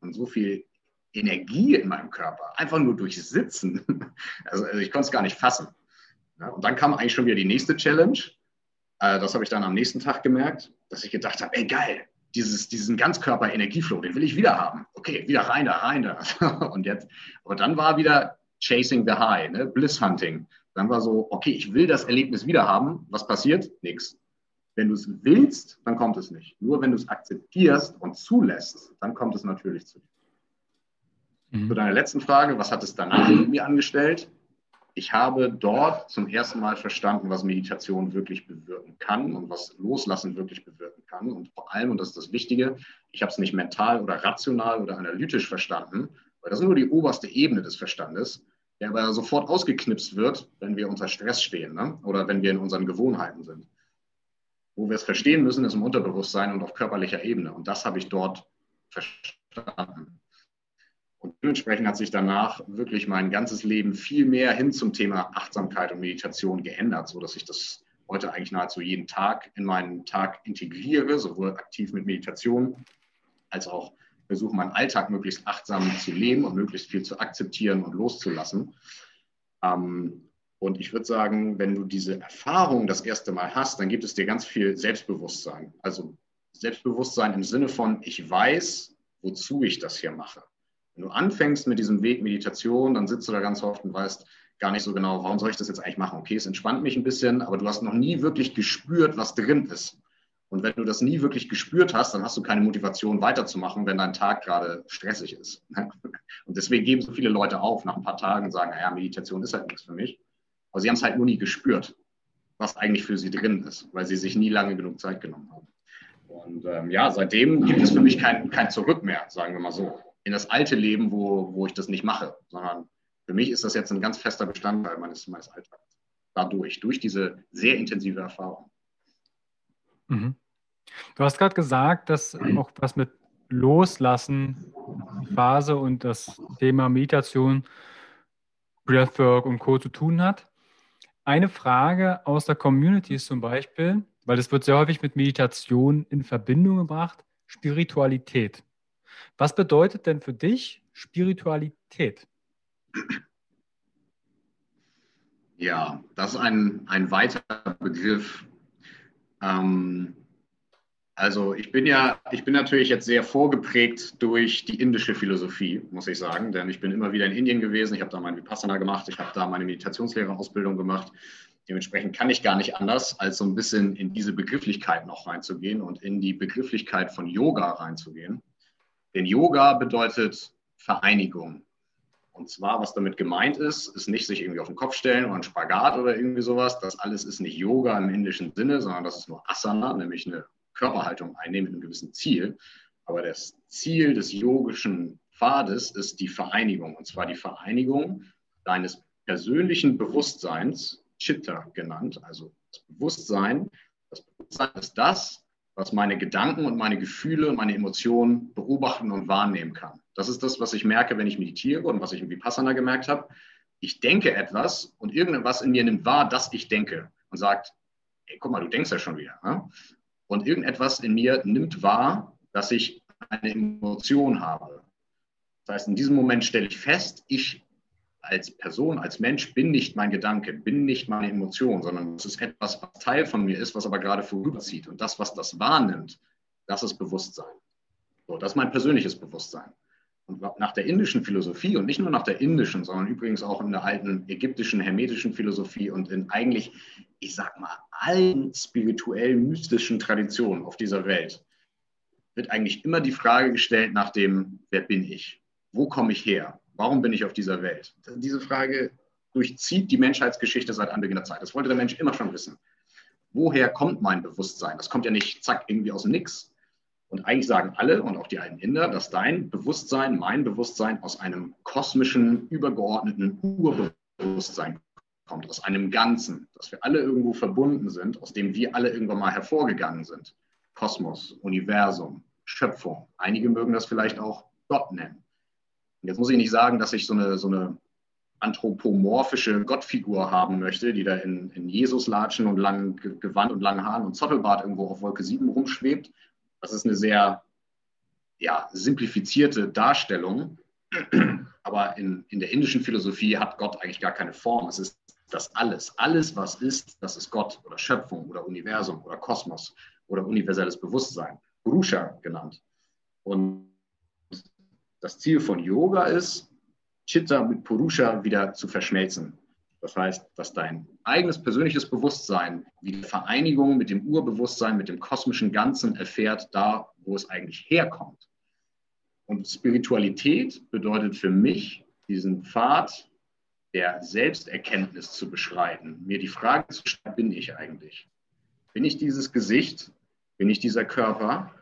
und so viel Energie in meinem Körper, einfach nur durch Sitzen. Also, also ich konnte es gar nicht fassen. Ja, und dann kam eigentlich schon wieder die nächste Challenge. Äh, das habe ich dann am nächsten Tag gemerkt, dass ich gedacht habe, ey geil, dieses, diesen Ganzkörper-Energieflow, den will ich wieder haben. Okay, wieder rein da, rein da. Und jetzt, aber dann war wieder Chasing the High, ne? Bliss Hunting. Dann war so, okay, ich will das Erlebnis wieder haben. Was passiert? Nix. Wenn du es willst, dann kommt es nicht. Nur wenn du es akzeptierst und zulässt, dann kommt es natürlich zu dir. Mhm. Zu deiner letzten Frage, was hat es danach mit mir angestellt? Ich habe dort zum ersten Mal verstanden, was Meditation wirklich bewirken kann und was Loslassen wirklich bewirken kann. Und vor allem, und das ist das Wichtige, ich habe es nicht mental oder rational oder analytisch verstanden, weil das ist nur die oberste Ebene des Verstandes, der aber sofort ausgeknipst wird, wenn wir unter Stress stehen ne? oder wenn wir in unseren Gewohnheiten sind. Wo wir es verstehen müssen, ist im Unterbewusstsein und auf körperlicher Ebene. Und das habe ich dort verstanden. Und dementsprechend hat sich danach wirklich mein ganzes Leben viel mehr hin zum Thema Achtsamkeit und Meditation geändert, sodass ich das heute eigentlich nahezu jeden Tag in meinen Tag integriere, sowohl aktiv mit Meditation als auch versuche, meinen Alltag möglichst achtsam zu leben und möglichst viel zu akzeptieren und loszulassen. Ähm, und ich würde sagen, wenn du diese Erfahrung das erste Mal hast, dann gibt es dir ganz viel Selbstbewusstsein. Also Selbstbewusstsein im Sinne von, ich weiß, wozu ich das hier mache. Wenn du anfängst mit diesem Weg Meditation, dann sitzt du da ganz oft und weißt gar nicht so genau, warum soll ich das jetzt eigentlich machen? Okay, es entspannt mich ein bisschen, aber du hast noch nie wirklich gespürt, was drin ist. Und wenn du das nie wirklich gespürt hast, dann hast du keine Motivation weiterzumachen, wenn dein Tag gerade stressig ist. Und deswegen geben so viele Leute auf nach ein paar Tagen und sagen, naja, Meditation ist halt nichts für mich. Aber sie haben es halt nur nie gespürt, was eigentlich für sie drin ist, weil sie sich nie lange genug Zeit genommen haben. Und ähm, ja, seitdem gibt es für mich kein, kein Zurück mehr, sagen wir mal so in das alte Leben, wo, wo ich das nicht mache, sondern für mich ist das jetzt ein ganz fester Bestandteil meines, meines Alltags. Dadurch, durch diese sehr intensive Erfahrung. Mhm. Du hast gerade gesagt, dass auch was mit Loslassen, Phase und das Thema Meditation, Breathwork und Co. zu tun hat. Eine Frage aus der Community ist zum Beispiel, weil es wird sehr häufig mit Meditation in Verbindung gebracht, Spiritualität. Was bedeutet denn für dich Spiritualität? Ja, das ist ein, ein weiter Begriff. Ähm, also ich bin ja, ich bin natürlich jetzt sehr vorgeprägt durch die indische Philosophie, muss ich sagen, denn ich bin immer wieder in Indien gewesen. Ich habe da mein Vipassana gemacht, ich habe da meine Meditationslehrerausbildung gemacht. Dementsprechend kann ich gar nicht anders, als so ein bisschen in diese Begrifflichkeit noch reinzugehen und in die Begrifflichkeit von Yoga reinzugehen. Denn Yoga bedeutet Vereinigung. Und zwar, was damit gemeint ist, ist nicht sich irgendwie auf den Kopf stellen oder ein Spagat oder irgendwie sowas. Das alles ist nicht Yoga im indischen Sinne, sondern das ist nur Asana, nämlich eine Körperhaltung einnehmen mit einem gewissen Ziel. Aber das Ziel des yogischen Pfades ist die Vereinigung. Und zwar die Vereinigung deines persönlichen Bewusstseins, Chitta genannt, also das Bewusstsein. Das Bewusstsein ist das, was meine Gedanken und meine Gefühle und meine Emotionen beobachten und wahrnehmen kann. Das ist das, was ich merke, wenn ich meditiere und was ich im Vipassana gemerkt habe. Ich denke etwas und irgendetwas in mir nimmt wahr, dass ich denke und sagt, ey, guck mal, du denkst ja schon wieder. Ne? Und irgendetwas in mir nimmt wahr, dass ich eine Emotion habe. Das heißt, in diesem Moment stelle ich fest, ich als Person, als Mensch bin nicht mein Gedanke, bin nicht meine Emotion, sondern es ist etwas, was Teil von mir ist, was aber gerade vorüberzieht. Und das, was das wahrnimmt, das ist Bewusstsein. So, das ist mein persönliches Bewusstsein. Und nach der indischen Philosophie und nicht nur nach der indischen, sondern übrigens auch in der alten ägyptischen, hermetischen Philosophie und in eigentlich, ich sag mal, allen spirituell mystischen Traditionen auf dieser Welt, wird eigentlich immer die Frage gestellt nach dem, wer bin ich? Wo komme ich her? Warum bin ich auf dieser Welt? Diese Frage durchzieht die Menschheitsgeschichte seit Anbeginn der Zeit. Das wollte der Mensch immer schon wissen. Woher kommt mein Bewusstsein? Das kommt ja nicht zack irgendwie aus dem Nix. Und eigentlich sagen alle und auch die alten Inder, dass dein Bewusstsein, mein Bewusstsein aus einem kosmischen, übergeordneten Urbewusstsein kommt, aus einem Ganzen, dass wir alle irgendwo verbunden sind, aus dem wir alle irgendwann mal hervorgegangen sind. Kosmos, Universum, Schöpfung. Einige mögen das vielleicht auch Gott nennen. Und jetzt muss ich nicht sagen, dass ich so eine, so eine anthropomorphische Gottfigur haben möchte, die da in, in Jesus latschen und langen Gewand und langen Haaren und Zottelbart irgendwo auf Wolke 7 rumschwebt. Das ist eine sehr ja, simplifizierte Darstellung. Aber in, in der indischen Philosophie hat Gott eigentlich gar keine Form. Es ist das Alles. Alles, was ist, das ist Gott oder Schöpfung oder Universum oder Kosmos oder universelles Bewusstsein. Purusha genannt. Und das Ziel von Yoga ist, Chitta mit Purusha wieder zu verschmelzen. Das heißt, dass dein eigenes persönliches Bewusstsein wie Vereinigung mit dem Urbewusstsein, mit dem kosmischen Ganzen erfährt, da, wo es eigentlich herkommt. Und Spiritualität bedeutet für mich, diesen Pfad der Selbsterkenntnis zu beschreiten, mir die Frage zu stellen, bin ich eigentlich? Bin ich dieses Gesicht? Bin ich dieser Körper?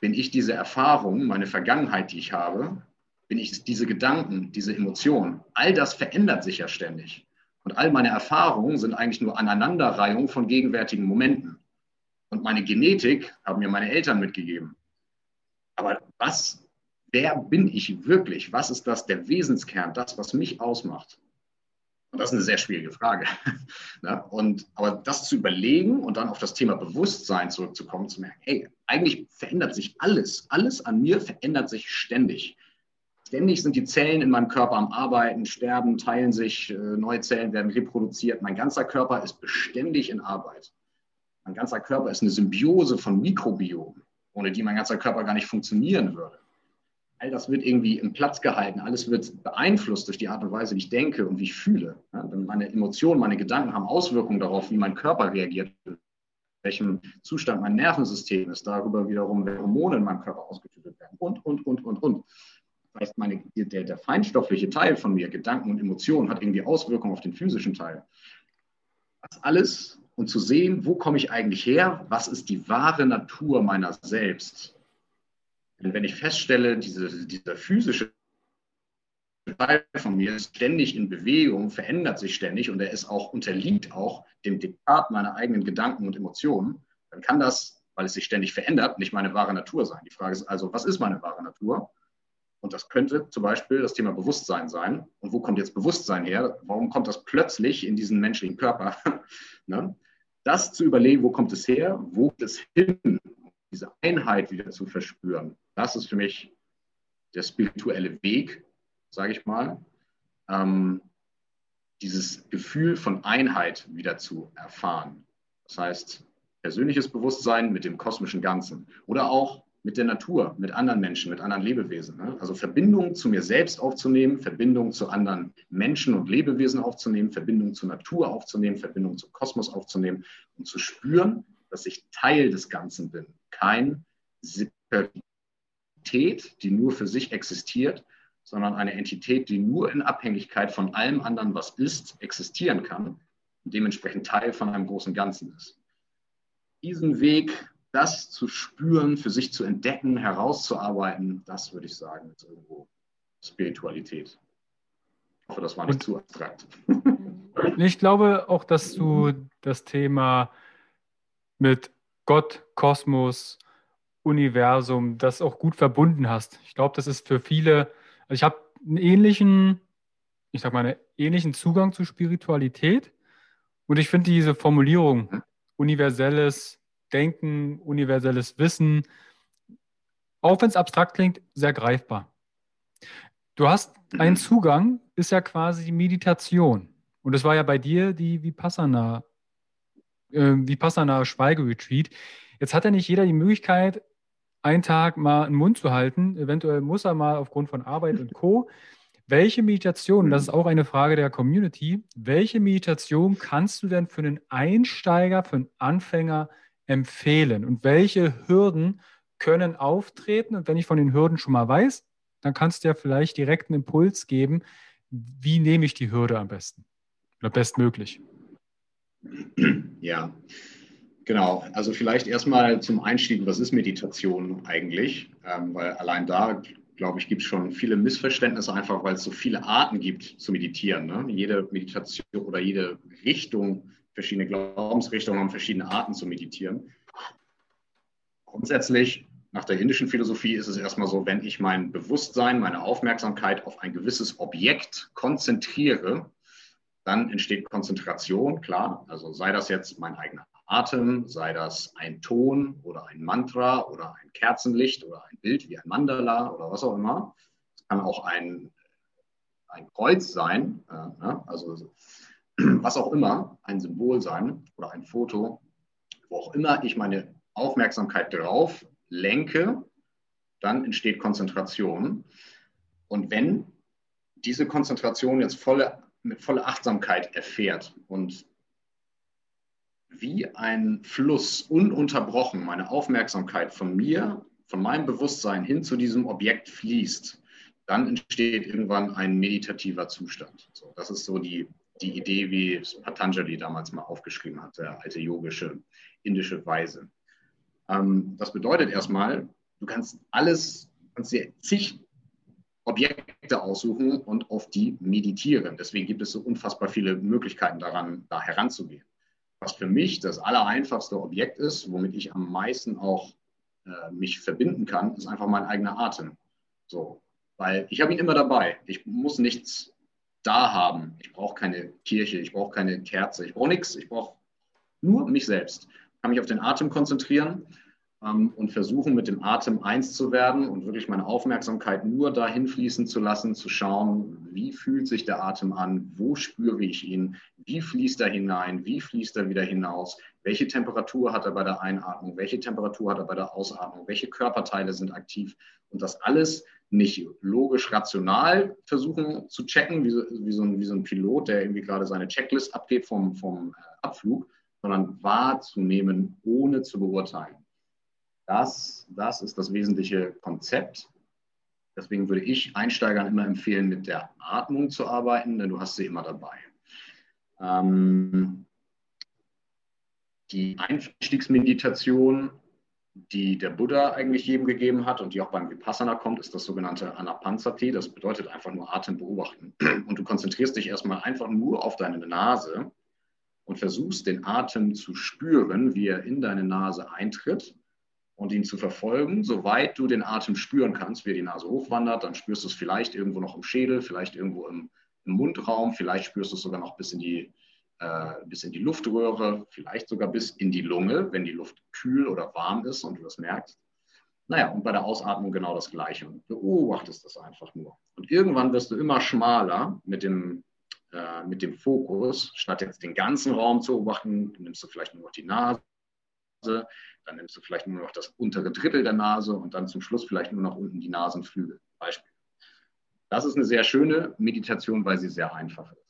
Bin ich diese Erfahrung, meine Vergangenheit, die ich habe? Bin ich diese Gedanken, diese Emotionen? All das verändert sich ja ständig. Und all meine Erfahrungen sind eigentlich nur Aneinanderreihung von gegenwärtigen Momenten. Und meine Genetik haben mir meine Eltern mitgegeben. Aber was, wer bin ich wirklich? Was ist das, der Wesenskern, das, was mich ausmacht? Und das ist eine sehr schwierige Frage. Ne? und, aber das zu überlegen und dann auf das Thema Bewusstsein zurückzukommen, zu merken, hey, eigentlich verändert sich alles. Alles an mir verändert sich ständig. Ständig sind die Zellen in meinem Körper am Arbeiten, sterben, teilen sich, äh, neue Zellen werden reproduziert. Mein ganzer Körper ist beständig in Arbeit. Mein ganzer Körper ist eine Symbiose von Mikrobiomen, ohne die mein ganzer Körper gar nicht funktionieren würde. All das wird irgendwie im Platz gehalten, alles wird beeinflusst durch die Art und Weise, wie ich denke und wie ich fühle. meine Emotionen, meine Gedanken haben Auswirkungen darauf, wie mein Körper reagiert, welchem Zustand mein Nervensystem ist, darüber wiederum, welche Hormone in meinem Körper ausgeschüttet werden und, und, und, und, und. Das heißt, meine, der, der feinstoffliche Teil von mir, Gedanken und Emotionen, hat irgendwie Auswirkungen auf den physischen Teil. Das alles und zu sehen, wo komme ich eigentlich her, was ist die wahre Natur meiner selbst. Denn wenn ich feststelle, diese, dieser physische Teil von mir ist ständig in Bewegung, verändert sich ständig und er ist auch, unterliegt auch dem Diktat meiner eigenen Gedanken und Emotionen, dann kann das, weil es sich ständig verändert, nicht meine wahre Natur sein. Die Frage ist also, was ist meine wahre Natur? Und das könnte zum Beispiel das Thema Bewusstsein sein. Und wo kommt jetzt Bewusstsein her? Warum kommt das plötzlich in diesen menschlichen Körper? ne? Das zu überlegen, wo kommt es her? Wo geht es hin? Diese Einheit wieder zu verspüren. Das ist für mich der spirituelle Weg, sage ich mal. Ähm, dieses Gefühl von Einheit wieder zu erfahren. Das heißt, persönliches Bewusstsein mit dem kosmischen Ganzen. Oder auch mit der Natur, mit anderen Menschen, mit anderen Lebewesen. Ne? Also Verbindung zu mir selbst aufzunehmen, Verbindung zu anderen Menschen und Lebewesen aufzunehmen, Verbindung zur Natur aufzunehmen, Verbindung zum Kosmos aufzunehmen und zu spüren, dass ich Teil des Ganzen bin. Kein Separatität, die nur für sich existiert, sondern eine Entität, die nur in Abhängigkeit von allem anderen, was ist, existieren kann und dementsprechend Teil von einem großen Ganzen ist. Diesen Weg das zu spüren, für sich zu entdecken, herauszuarbeiten, das würde ich sagen, ist irgendwo Spiritualität. Ich hoffe, das war nicht Und zu abstrakt. Ich glaube auch, dass du das Thema mit Gott, Kosmos, Universum, das auch gut verbunden hast. Ich glaube, das ist für viele, also ich habe einen ähnlichen, ich sag mal, einen ähnlichen Zugang zu Spiritualität. Und ich finde diese Formulierung, hm? universelles Denken, universelles Wissen, auch wenn es abstrakt klingt, sehr greifbar. Du hast einen Zugang, ist ja quasi die Meditation. Und das war ja bei dir die Vipassana, äh, Vipassana Schweigeretreat. Jetzt hat ja nicht jeder die Möglichkeit, einen Tag mal einen Mund zu halten. Eventuell muss er mal aufgrund von Arbeit und Co. Welche Meditation, das ist auch eine Frage der Community, welche Meditation kannst du denn für einen Einsteiger, für einen Anfänger empfehlen und welche Hürden können auftreten. Und wenn ich von den Hürden schon mal weiß, dann kannst du ja vielleicht direkt einen Impuls geben, wie nehme ich die Hürde am besten oder bestmöglich. Ja, genau. Also vielleicht erstmal zum Einstieg, was ist Meditation eigentlich? Ähm, weil allein da, glaube ich, gibt es schon viele Missverständnisse, einfach weil es so viele Arten gibt zu meditieren. Ne? Jede Meditation oder jede Richtung, verschiedene Glaubensrichtungen haben verschiedene Arten zu meditieren. Grundsätzlich, nach der indischen Philosophie ist es erstmal so, wenn ich mein Bewusstsein, meine Aufmerksamkeit auf ein gewisses Objekt konzentriere, dann entsteht Konzentration, klar. Also sei das jetzt mein eigener Atem, sei das ein Ton oder ein Mantra oder ein Kerzenlicht oder ein Bild wie ein Mandala oder was auch immer. Es kann auch ein, ein Kreuz sein, äh, ne? also was auch immer, ein Symbol sein oder ein Foto, wo auch immer ich meine Aufmerksamkeit drauf lenke, dann entsteht Konzentration. Und wenn diese Konzentration jetzt volle, mit voller Achtsamkeit erfährt und wie ein Fluss ununterbrochen meine Aufmerksamkeit von mir, von meinem Bewusstsein hin zu diesem Objekt fließt, dann entsteht irgendwann ein meditativer Zustand. So, das ist so die, die Idee, wie Patanjali damals mal aufgeschrieben hat, der alte yogische indische Weise. Ähm, das bedeutet erstmal, du kannst alles, kannst dir zig Objekte aussuchen und auf die meditieren. Deswegen gibt es so unfassbar viele Möglichkeiten daran, da heranzugehen. Was für mich das allereinfachste Objekt ist, womit ich am meisten auch äh, mich verbinden kann, ist einfach mein eigener Atem. So, weil ich habe ihn immer dabei. Ich muss nichts da haben. Ich brauche keine Kirche, ich brauche keine Kerze, ich brauche nichts. Ich brauche nur mich selbst. Ich kann mich auf den Atem konzentrieren ähm, und versuchen, mit dem Atem eins zu werden und wirklich meine Aufmerksamkeit nur dahin fließen zu lassen, zu schauen, wie fühlt sich der Atem an, wo spüre ich ihn, wie fließt er hinein, wie fließt er wieder hinaus, welche Temperatur hat er bei der Einatmung, welche Temperatur hat er bei der Ausatmung, welche Körperteile sind aktiv und das alles nicht logisch rational versuchen zu checken, wie so, wie so, ein, wie so ein Pilot, der irgendwie gerade seine Checklist abgeht vom, vom äh, Abflug, sondern wahrzunehmen, ohne zu beurteilen. Das, das ist das wesentliche Konzept. Deswegen würde ich Einsteigern immer empfehlen, mit der Atmung zu arbeiten, denn du hast sie immer dabei. Ähm, die Einstiegsmeditation, die der Buddha eigentlich jedem gegeben hat und die auch beim Vipassana kommt, ist das sogenannte Anapansati. Das bedeutet einfach nur Atem beobachten. Und du konzentrierst dich erstmal einfach nur auf deine Nase und versuchst den Atem zu spüren, wie er in deine Nase eintritt und ihn zu verfolgen, soweit du den Atem spüren kannst, wie er die Nase hochwandert. Dann spürst du es vielleicht irgendwo noch im Schädel, vielleicht irgendwo im, im Mundraum, vielleicht spürst du es sogar noch bis in, die, bis in die Luftröhre, vielleicht sogar bis in die Lunge, wenn die Luft kühl oder warm ist und du das merkst. Naja, und bei der Ausatmung genau das Gleiche. Und beobachtest das einfach nur. Und irgendwann wirst du immer schmaler mit dem, äh, mit dem Fokus. Statt jetzt den ganzen Raum zu beobachten, nimmst du vielleicht nur noch die Nase, dann nimmst du vielleicht nur noch das untere Drittel der Nase und dann zum Schluss vielleicht nur noch unten die Nasenflügel. Beispiel. Das ist eine sehr schöne Meditation, weil sie sehr einfach ist.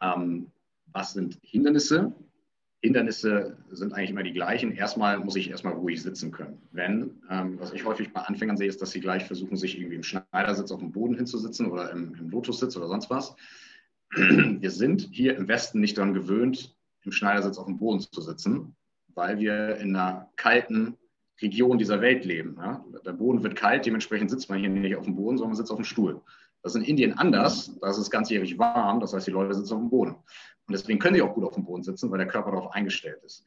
Ähm, was sind Hindernisse? Hindernisse sind eigentlich immer die gleichen. Erstmal muss ich erstmal ruhig sitzen können. Wenn, ähm, was ich häufig bei Anfängern sehe, ist, dass sie gleich versuchen, sich irgendwie im Schneidersitz auf dem Boden hinzusitzen oder im, im Lotussitz oder sonst was. Wir sind hier im Westen nicht daran gewöhnt, im Schneidersitz auf dem Boden zu sitzen, weil wir in einer kalten Region dieser Welt leben. Ja? Der Boden wird kalt, dementsprechend sitzt man hier nicht auf dem Boden, sondern man sitzt auf dem Stuhl. Das ist in Indien anders, da ist es ganzjährig warm, das heißt, die Leute sitzen auf dem Boden. Und deswegen können sie auch gut auf dem Boden sitzen, weil der Körper darauf eingestellt ist.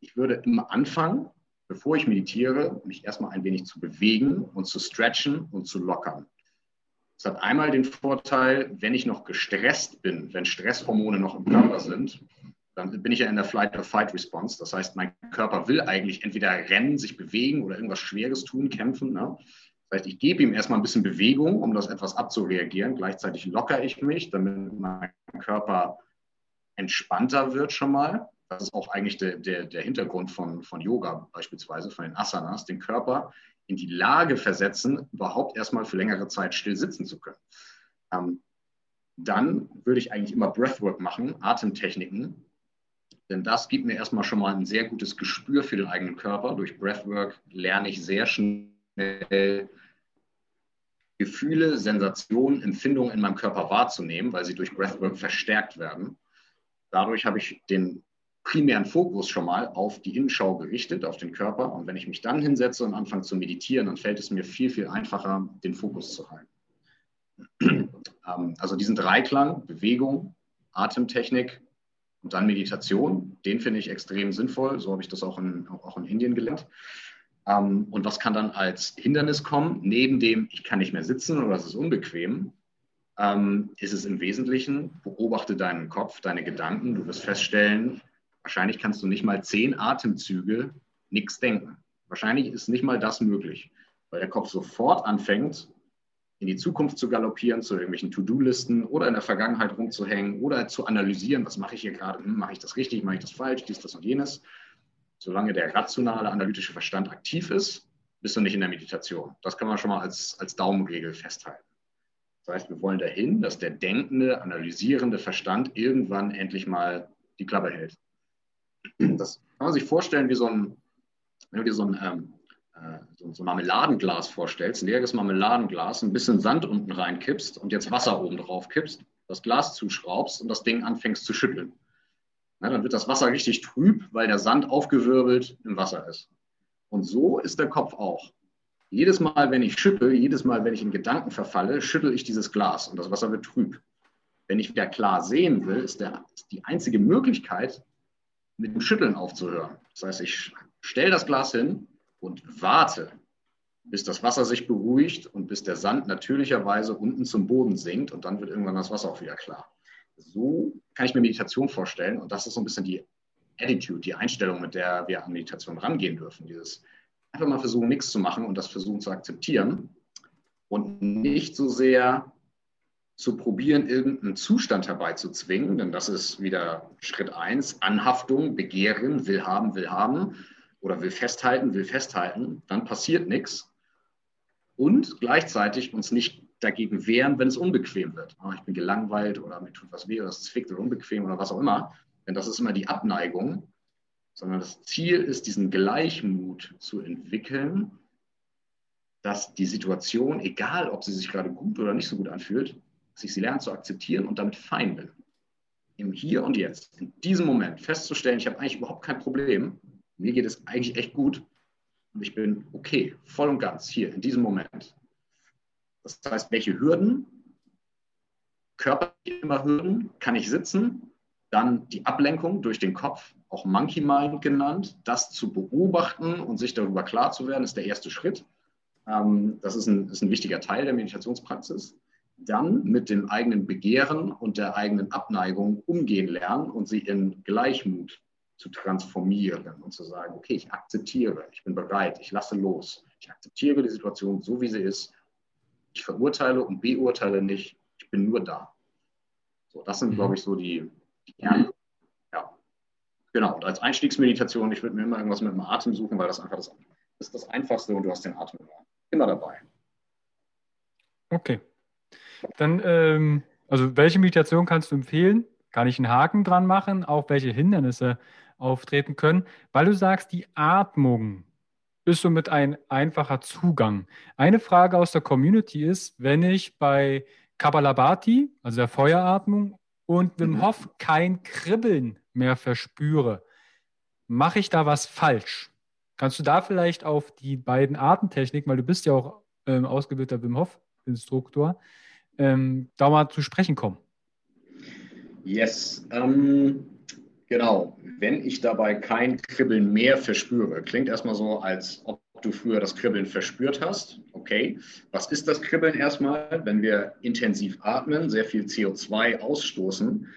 Ich würde immer anfangen, bevor ich meditiere, mich erstmal ein wenig zu bewegen und zu stretchen und zu lockern. Es hat einmal den Vorteil, wenn ich noch gestresst bin, wenn Stresshormone noch im Körper sind, dann bin ich ja in der Flight-or-Fight-Response. Das heißt, mein Körper will eigentlich entweder rennen, sich bewegen oder irgendwas Schweres tun, kämpfen. Ne? Das heißt, ich gebe ihm erstmal ein bisschen Bewegung, um das etwas abzureagieren. Gleichzeitig lockere ich mich, damit mein Körper entspannter wird schon mal. Das ist auch eigentlich der, der, der Hintergrund von, von Yoga beispielsweise, von den Asanas, den Körper in die Lage versetzen, überhaupt erstmal für längere Zeit still sitzen zu können. Ähm, dann würde ich eigentlich immer Breathwork machen, Atemtechniken, Denn das gibt mir erstmal schon mal ein sehr gutes Gespür für den eigenen Körper. Durch Breathwork lerne ich sehr schnell Gefühle, Sensationen, Empfindungen in meinem Körper wahrzunehmen, weil sie durch Breathwork verstärkt werden. Dadurch habe ich den primären Fokus schon mal auf die Innenschau gerichtet, auf den Körper. Und wenn ich mich dann hinsetze und anfange zu meditieren, dann fällt es mir viel, viel einfacher, den Fokus zu halten. Ähm, also diesen Dreiklang, Bewegung, Atemtechnik und dann Meditation, den finde ich extrem sinnvoll. So habe ich das auch in, auch in Indien gelernt. Ähm, und was kann dann als Hindernis kommen? Neben dem, ich kann nicht mehr sitzen oder es ist unbequem, ähm, ist es im Wesentlichen, beobachte deinen Kopf, deine Gedanken. Du wirst feststellen, wahrscheinlich kannst du nicht mal zehn Atemzüge nichts denken. Wahrscheinlich ist nicht mal das möglich, weil der Kopf sofort anfängt, in die Zukunft zu galoppieren, zu irgendwelchen To-Do-Listen oder in der Vergangenheit rumzuhängen oder zu analysieren, was mache ich hier gerade, hm, mache ich das richtig, mache ich das falsch, dies, das und jenes. Solange der rationale, analytische Verstand aktiv ist, bist du nicht in der Meditation. Das kann man schon mal als, als Daumenregel festhalten. Das heißt, wir wollen dahin, dass der denkende, analysierende Verstand irgendwann endlich mal die Klappe hält. Das kann man sich vorstellen wie so ein, wenn du dir so ein ähm, äh, so, ein Marmeladenglas vorstellst, ein leeres Marmeladenglas, ein bisschen Sand unten reinkippst und jetzt Wasser oben drauf kippst, das Glas zuschraubst und das Ding anfängst zu schütteln. Na, dann wird das Wasser richtig trüb, weil der Sand aufgewirbelt im Wasser ist. Und so ist der Kopf auch. Jedes Mal, wenn ich schüttel, jedes Mal, wenn ich in Gedanken verfalle, schüttel ich dieses Glas und das Wasser wird trüb. Wenn ich wieder klar sehen will, ist, der, ist die einzige Möglichkeit, mit dem Schütteln aufzuhören. Das heißt, ich stelle das Glas hin, und warte, bis das Wasser sich beruhigt und bis der Sand natürlicherweise unten zum Boden sinkt und dann wird irgendwann das Wasser auch wieder klar. So kann ich mir Meditation vorstellen. Und das ist so ein bisschen die Attitude, die Einstellung, mit der wir an Meditation rangehen dürfen. Dieses einfach mal versuchen, nichts zu machen und das versuchen zu akzeptieren. Und nicht so sehr zu probieren, irgendeinen Zustand herbeizuzwingen, denn das ist wieder Schritt eins, Anhaftung, Begehren, will haben, will haben. Oder will festhalten, will festhalten, dann passiert nichts. Und gleichzeitig uns nicht dagegen wehren, wenn es unbequem wird. Oh, ich bin gelangweilt oder mir tut was weh oder es zwickt oder unbequem oder was auch immer. Denn das ist immer die Abneigung. Sondern das Ziel ist, diesen Gleichmut zu entwickeln, dass die Situation, egal ob sie sich gerade gut oder nicht so gut anfühlt, dass ich sie lerne zu akzeptieren und damit fein bin. Im Hier und Jetzt, in diesem Moment festzustellen, ich habe eigentlich überhaupt kein Problem, mir geht es eigentlich echt gut und ich bin okay, voll und ganz hier in diesem Moment. Das heißt, welche Hürden, körperlich immer Hürden, kann ich sitzen? Dann die Ablenkung durch den Kopf, auch Monkey Mind genannt, das zu beobachten und sich darüber klar zu werden, ist der erste Schritt. Ähm, das ist ein, ist ein wichtiger Teil der Meditationspraxis. Dann mit dem eigenen Begehren und der eigenen Abneigung umgehen lernen und sie in Gleichmut zu transformieren und zu sagen, okay, ich akzeptiere, ich bin bereit, ich lasse los, ich akzeptiere die Situation so, wie sie ist. Ich verurteile und beurteile nicht, ich bin nur da. So, das sind, mhm. glaube ich, so die, die Kerne. Ja, genau. Und als Einstiegsmeditation, ich würde mir immer irgendwas mit dem Atem suchen, weil das einfach das, das ist das Einfachste und du hast den Atem immer, immer dabei. Okay. Dann, ähm, also welche Meditation kannst du empfehlen? Kann ich einen Haken dran machen? Auch welche Hindernisse auftreten können, weil du sagst, die Atmung ist somit ein einfacher Zugang. Eine Frage aus der Community ist, wenn ich bei Kabbalabhati, also der Feueratmung, und Wim mhm. Hof kein Kribbeln mehr verspüre, mache ich da was falsch? Kannst du da vielleicht auf die beiden Atemtechniken, weil du bist ja auch ähm, ausgebildeter Wim Hof-Instruktor, ähm, da mal zu sprechen kommen? Yes. Ähm, Genau, wenn ich dabei kein Kribbeln mehr verspüre, klingt erstmal so, als ob du früher das Kribbeln verspürt hast. Okay, was ist das Kribbeln erstmal? Wenn wir intensiv atmen, sehr viel CO2 ausstoßen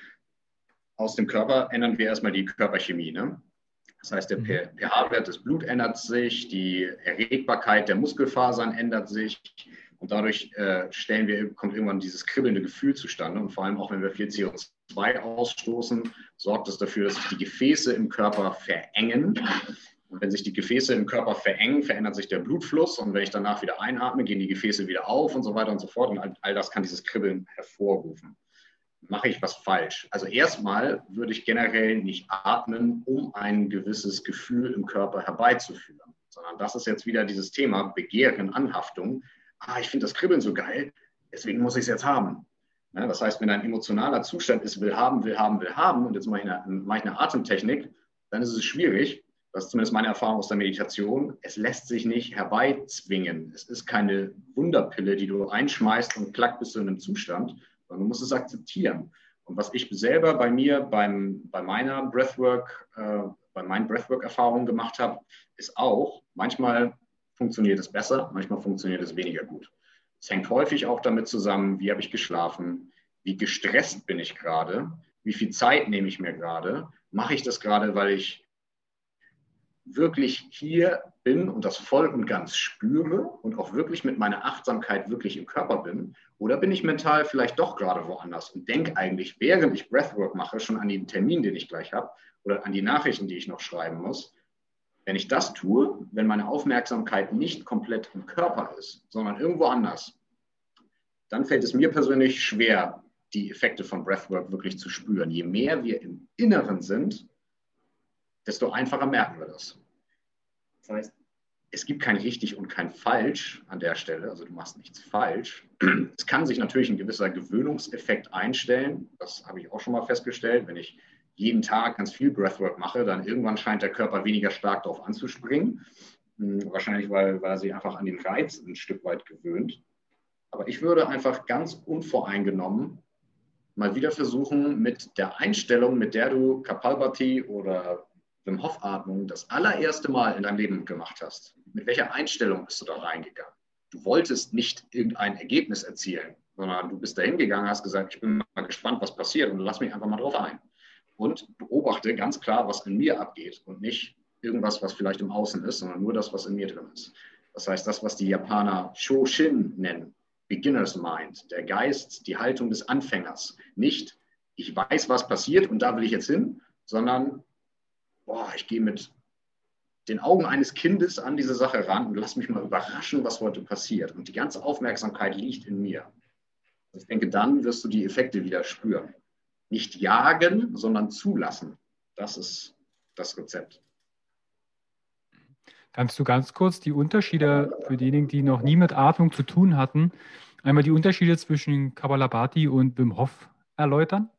aus dem Körper, ändern wir erstmal die Körperchemie. Ne? Das heißt, der mhm. pH-Wert des Blut ändert sich, die Erregbarkeit der Muskelfasern ändert sich und dadurch äh, stellen wir, kommt irgendwann dieses kribbelnde Gefühl zustande. Und vor allem auch, wenn wir viel CO2 ausstoßen, sorgt es dafür, dass sich die Gefäße im Körper verengen. Und wenn sich die Gefäße im Körper verengen, verändert sich der Blutfluss. Und wenn ich danach wieder einatme, gehen die Gefäße wieder auf und so weiter und so fort. Und all, all das kann dieses Kribbeln hervorrufen. mache ich was falsch? Also erstmal würde ich generell nicht atmen, um ein gewisses Gefühl im Körper herbeizuführen, sondern das ist jetzt wieder dieses Thema Begehren, Anhaftung. Ah, ich finde das Kribbeln so geil, deswegen muss ich es jetzt haben. Ja, das heißt, wenn ein emotionaler Zustand ist, will haben, will haben, will haben, und jetzt mache ich eine, mache ich eine Atemtechnik, dann ist es schwierig. Das ist zumindest meine Erfahrung aus der Meditation. Es lässt sich nicht herbeizwingen. Es ist keine Wunderpille, die du einschmeißt und klack bist du in einem Zustand, sondern du musst es akzeptieren. Und was ich selber bei mir, beim, bei meiner Breathwork, äh, bei meinen Breathwork-Erfahrungen gemacht habe, ist auch, manchmal funktioniert es besser, manchmal funktioniert es weniger gut. Es hängt häufig auch damit zusammen, wie habe ich geschlafen, wie gestresst bin ich gerade, wie viel Zeit nehme ich mir gerade, mache ich das gerade, weil ich wirklich hier bin und das voll und ganz spüre und auch wirklich mit meiner Achtsamkeit wirklich im Körper bin? Oder bin ich mental vielleicht doch gerade woanders und denke eigentlich, während ich Breathwork mache, schon an den Termin, den ich gleich habe oder an die Nachrichten, die ich noch schreiben muss? Wenn ich das tue, wenn meine Aufmerksamkeit nicht komplett im Körper ist, sondern irgendwo anders, dann fällt es mir persönlich schwer, die Effekte von Breathwork wirklich zu spüren. Je mehr wir im Inneren sind, desto einfacher merken wir das. Das heißt, es gibt kein richtig und kein falsch an der Stelle, also du machst nichts falsch. Es kann sich natürlich ein gewisser Gewöhnungseffekt einstellen, das habe ich auch schon mal festgestellt, wenn ich jeden Tag ganz viel Breathwork mache, dann irgendwann scheint der Körper weniger stark darauf anzuspringen. Hm, wahrscheinlich, weil, weil er sich einfach an den Reiz ein Stück weit gewöhnt. Aber ich würde einfach ganz unvoreingenommen mal wieder versuchen, mit der Einstellung, mit der du Kapalbhati oder Wim Hof Atmung das allererste Mal in deinem Leben gemacht hast, mit welcher Einstellung bist du da reingegangen? Du wolltest nicht irgendein Ergebnis erzielen, sondern du bist da hingegangen, hast gesagt, ich bin mal gespannt, was passiert und lass mich einfach mal drauf ein und beobachte ganz klar, was in mir abgeht und nicht irgendwas, was vielleicht im Außen ist, sondern nur das, was in mir drin ist. Das heißt, das, was die Japaner Shoshin nennen, Beginner's Mind, der Geist, die Haltung des Anfängers. Nicht, ich weiß, was passiert und da will ich jetzt hin, sondern, boah, ich gehe mit den Augen eines Kindes an diese Sache ran und lass mich mal überraschen, was heute passiert. Und die ganze Aufmerksamkeit liegt in mir. Ich denke, dann wirst du die Effekte wieder spüren. Nicht jagen, sondern zulassen. Das ist das Rezept. Kannst du ganz kurz die Unterschiede für diejenigen, die noch nie mit Atmung zu tun hatten, einmal die Unterschiede zwischen Kapalabhati und Wim Hof erläutern?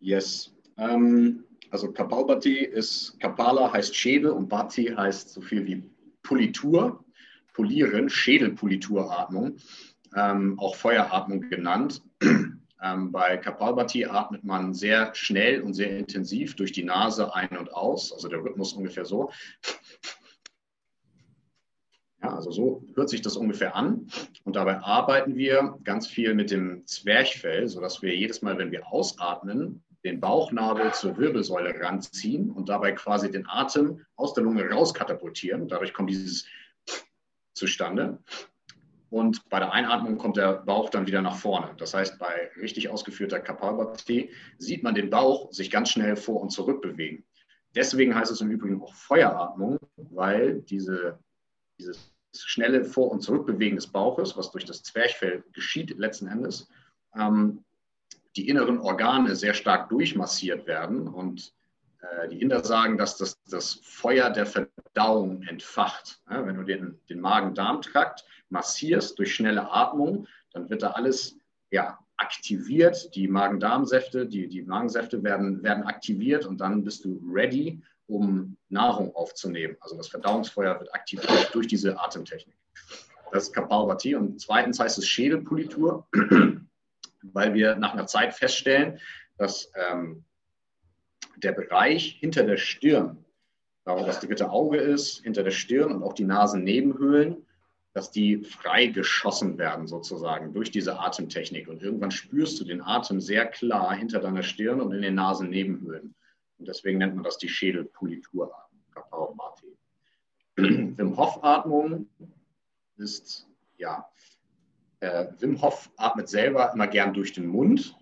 Yes. Ähm, also Kapalbhati ist, Kapala heißt Schädel und Bhati heißt so viel wie Politur, polieren, Schädelpolituratmung, ähm, auch Feueratmung genannt. Ähm, bei Kapalbhati atmet man sehr schnell und sehr intensiv durch die Nase ein und aus, also der Rhythmus ungefähr so. Ja, also so hört sich das ungefähr an. Und dabei arbeiten wir ganz viel mit dem Zwerchfell, sodass wir jedes Mal, wenn wir ausatmen, den Bauchnabel zur Wirbelsäule ranziehen und dabei quasi den Atem aus der Lunge rauskatapultieren. Dadurch kommt dieses zustande. Und bei der Einatmung kommt der Bauch dann wieder nach vorne. Das heißt, bei richtig ausgeführter Kapalbhati sieht man den Bauch sich ganz schnell vor und zurück bewegen. Deswegen heißt es im Übrigen auch Feueratmung, weil diese, dieses schnelle Vor- und Zurückbewegen des Bauches, was durch das Zwerchfell geschieht letzten Endes, ähm, die inneren Organe sehr stark durchmassiert werden und die Inder sagen, dass das, das Feuer der Verdauung entfacht. Ja, wenn du den, den Magen-Darm-Trakt massierst durch schnelle Atmung, dann wird da alles ja, aktiviert. Die Magen-Darm-Säfte, die, die Magensäfte werden, werden aktiviert und dann bist du ready, um Nahrung aufzunehmen. Also das Verdauungsfeuer wird aktiviert durch diese Atemtechnik. Das ist Kapalbhati. Und zweitens heißt es Schädelpolitur, weil wir nach einer Zeit feststellen, dass ähm, der Bereich hinter der Stirn, da wo das dritte Auge ist, hinter der Stirn und auch die Nasennebenhöhlen, dass die freigeschossen werden sozusagen durch diese Atemtechnik. Und irgendwann spürst du den Atem sehr klar hinter deiner Stirn und in den Nasennebenhöhlen. Und deswegen nennt man das die Schädelpolitur Kapaumarti. Wim Hof Atmung ist, ja, äh, Wim Hof atmet selber immer gern durch den Mund.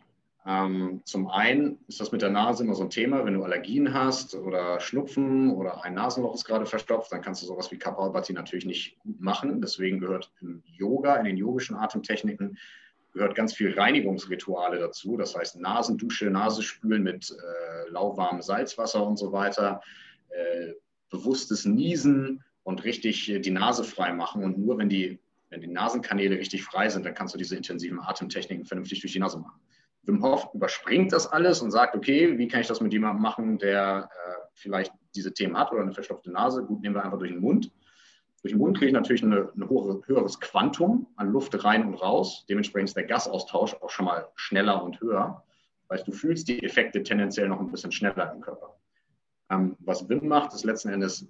Ähm, zum einen ist das mit der Nase immer so ein Thema, wenn du Allergien hast oder Schnupfen oder ein Nasenloch ist gerade verstopft, dann kannst du sowas wie Kapalbhati natürlich nicht gut machen. Deswegen gehört im Yoga, in den yogischen Atemtechniken, gehört ganz viel Reinigungsrituale dazu. Das heißt Nasendusche, Nasespülen mit äh, lauwarmem Salzwasser und so weiter, äh, bewusstes Niesen und richtig die Nase frei machen. Und nur wenn die, wenn die Nasenkanäle richtig frei sind, dann kannst du diese intensiven Atemtechniken vernünftig durch die Nase machen. Wim Hof überspringt das alles und sagt, okay, wie kann ich das mit jemandem machen, der äh, vielleicht diese Themen hat oder eine verstopfte Nase? Gut, nehmen wir einfach durch den Mund. Durch den Mund kriege ich natürlich ein eine höheres Quantum an Luft rein und raus. Dementsprechend ist der Gasaustausch auch schon mal schneller und höher. Weil du fühlst die Effekte tendenziell noch ein bisschen schneller im Körper. Ähm, was Wim macht, ist letzten Endes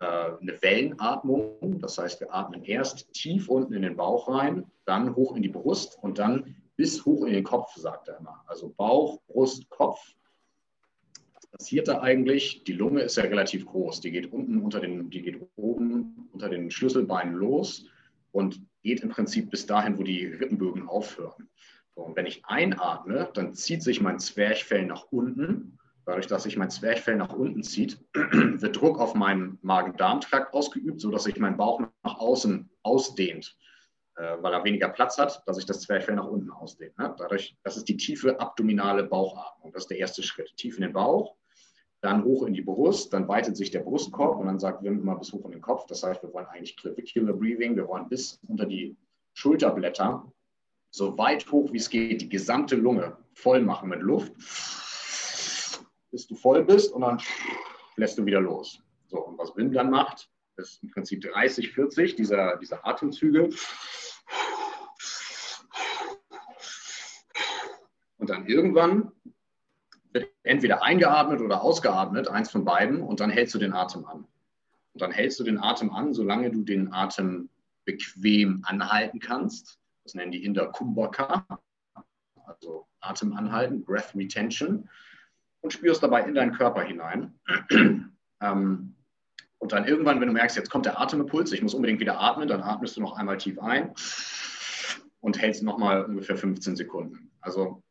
äh, eine Wellenatmung. Das heißt, wir atmen erst tief unten in den Bauch rein, dann hoch in die Brust und dann bis hoch in den Kopf, sagt er immer. Also Bauch, Brust, Kopf passiert da eigentlich? Die Lunge ist ja relativ groß. Die geht unten unter den, die geht oben unter den Schlüsselbeinen los und geht im Prinzip bis dahin, wo die Rippenbögen aufhören. Und wenn ich einatme, dann zieht sich mein Zwerchfell nach unten. Dadurch, dass sich mein Zwerchfell nach unten zieht, wird Druck auf meinen Magen-Darm-Trakt ausgeübt, sodass sich mein Bauch nach außen ausdehnt, weil er weniger Platz hat, dass sich das Zwerchfell nach unten ausdehnt. Ne? Dadurch, das ist die tiefe abdominale Bauchatmung. Das ist der erste Schritt. Tief in den Bauch, dann hoch in die Brust, dann weitet sich der Brustkorb und dann sagt Wim immer bis hoch in den Kopf. Das heißt, wir wollen eigentlich Clavicular Breathing, wir wollen bis unter die Schulterblätter so weit hoch wie es geht, die gesamte Lunge voll machen mit Luft, bis du voll bist und dann lässt du wieder los. So, und was Wim dann macht, ist im Prinzip 30, 40 dieser, dieser Atemzüge. Dann irgendwann wird entweder eingeatmet oder ausgeatmet, eins von beiden, und dann hältst du den Atem an. Und dann hältst du den Atem an, solange du den Atem bequem anhalten kannst. Das nennen die Inder Kumbhaka, also Atem anhalten, Breath Retention, und spürst dabei in deinen Körper hinein. ähm, und dann irgendwann, wenn du merkst, jetzt kommt der Atemimpuls, ich muss unbedingt wieder atmen, dann atmest du noch einmal tief ein und hältst nochmal ungefähr 15 Sekunden. Also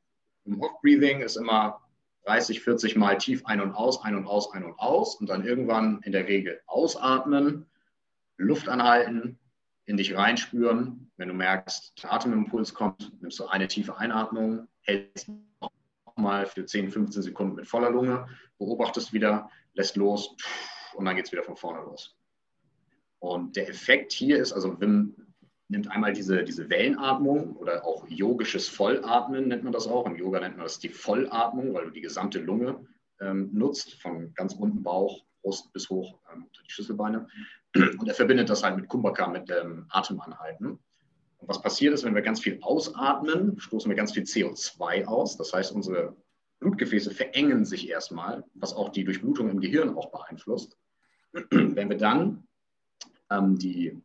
im Off-Breathing ist immer 30, 40 Mal tief ein und aus, ein und aus, ein und aus und dann irgendwann in der Regel ausatmen, Luft anhalten, in dich reinspüren. Wenn du merkst, der Atemimpuls kommt, nimmst du eine tiefe Einatmung, hältst nochmal für 10, 15 Sekunden mit voller Lunge, beobachtest wieder, lässt los und dann geht es wieder von vorne los. Und der Effekt hier ist, also Wim nimmt einmal diese, diese Wellenatmung oder auch yogisches Vollatmen nennt man das auch. Im Yoga nennt man das die Vollatmung, weil du die gesamte Lunge ähm, nutzt, von ganz unten Bauch, Brust bis hoch ähm, unter die Schlüsselbeine. Und er verbindet das halt mit Kumbhaka, mit dem Atemanhalten. Und was passiert ist, wenn wir ganz viel ausatmen, stoßen wir ganz viel CO2 aus. Das heißt, unsere Blutgefäße verengen sich erstmal, was auch die Durchblutung im Gehirn auch beeinflusst. wenn wir dann ähm, die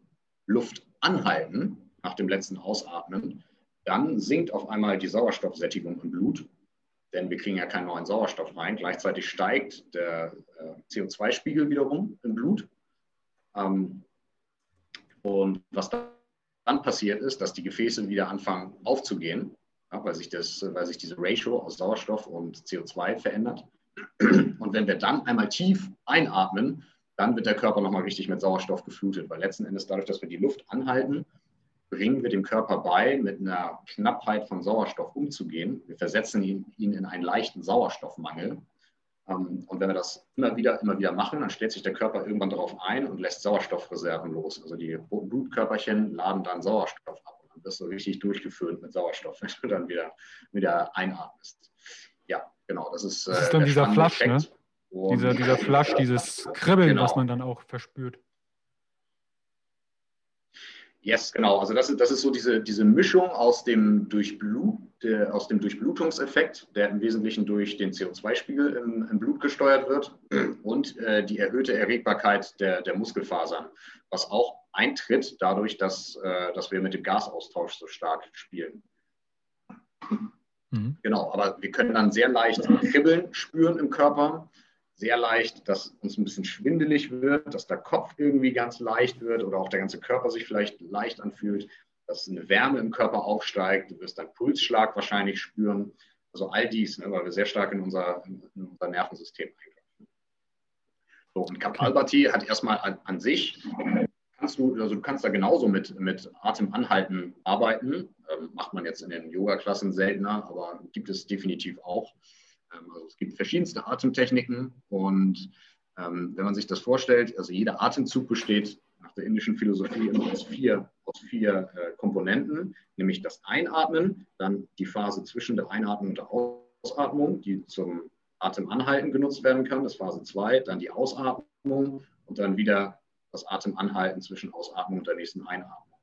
Luft anhalten nach dem letzten Ausatmen, dann sinkt auf einmal die Sauerstoffsättigung im Blut, denn wir kriegen ja keinen neuen Sauerstoff rein. Gleichzeitig steigt der äh, CO2-Spiegel wiederum im Blut. Ähm, und was dann passiert ist, dass die Gefäße wieder anfangen aufzugehen, weil, sich das, weil sich diese Ratio aus Sauerstoff und CO2 verändert. Und wenn wir dann einmal tief einatmen, dann wird der Körper nochmal richtig mit Sauerstoff geflutet, weil letzten Endes dadurch, dass wir die Luft anhalten, bringen wir dem Körper bei, mit einer Knappheit von Sauerstoff umzugehen. Wir versetzen ihn, ihn in einen leichten Sauerstoffmangel. Ähm, und wenn wir das immer wieder, immer wieder machen, dann stellt sich der Körper irgendwann darauf ein und lässt Sauerstoffreserven los. Also die roten Blutkörperchen laden dann Sauerstoff ab und dann wirst du richtig durchgefüllt mit Sauerstoff, wenn du dann wieder, wieder einatmest. Ja, genau, das ist. Das ist dann äh, dieser Flash, ne? Dieser, dieser Flash, dieses Kribbeln, genau. was man dann auch verspürt. Yes, genau. Also das ist, das ist so diese, diese Mischung aus dem, Durchblut, der, aus dem Durchblutungseffekt, der im Wesentlichen durch den CO2-Spiegel im, im, Blut gesteuert wird und äh, die erhöhte Erregbarkeit der, der Muskelfasern, was auch eintritt dadurch, dass, äh, dass wir mit dem Gasaustausch so stark spielen. Mhm. Genau, aber wir können dann sehr leicht Kribbeln spüren im Körper sehr leicht, dass uns ein bisschen schwindelig wird, dass der Kopf irgendwie ganz leicht wird oder auch der ganze Körper sich vielleicht leicht anfühlt, dass eine Wärme im Körper aufsteigt, du wirst deinen Pulsschlag wahrscheinlich spüren. Also all dies, ne, weil wir sehr stark in unser, in unser Nervensystem eingreifen. So, und Kapalbhati hat erstmal an, an, sich, kannst du, also du kannst da genauso mit, mit Atemanhalten arbeiten. Ähm, macht man jetzt in den Yoga-Klassen seltener, aber gibt es definitiv auch. Ähm, also es gibt verschiedenste Atemtechniken und ähm, wenn man sich das vorstellt, also jeder Atemzug besteht nach der indischen Philosophie immer aus vier, aus vier äh, Komponenten, nämlich das Einatmen, dann die Phase zwischen der Einatmung und der Ausatmung, die zum Atemanhalten genutzt werden kann, das Phase 2, dann die Ausatmung und dann wieder das Atemanhalten zwischen Ausatmung und der nächsten Einatmung.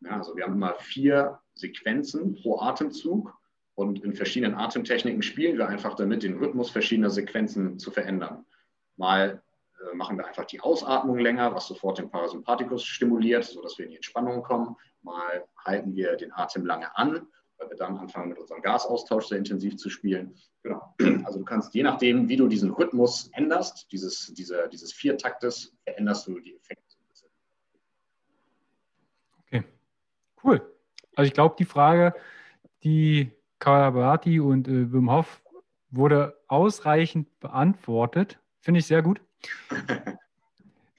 Ja, also wir haben immer vier Sequenzen pro Atemzug und in verschiedenen Atemtechniken spielen wir einfach damit, den Rhythmus verschiedener Sequenzen zu verändern. Mal äh, machen wir einfach die Ausatmung länger, was sofort den Parasympathikus stimuliert, sodass wir in die Entspannung kommen. Mal halten wir den Atem lange an, weil wir dann anfangen mit unserem Gasaustausch sehr intensiv zu spielen. Genau. Also du kannst je nachdem, wie du diesen Rhythmus änderst, dieses, diese, dieses Viertaktes, veränderst du die Effekte. Okay, cool. Also ich glaube, die Frage, die Kawabati und äh, Wim Hof wurde ausreichend beantwortet. Finde ich sehr gut.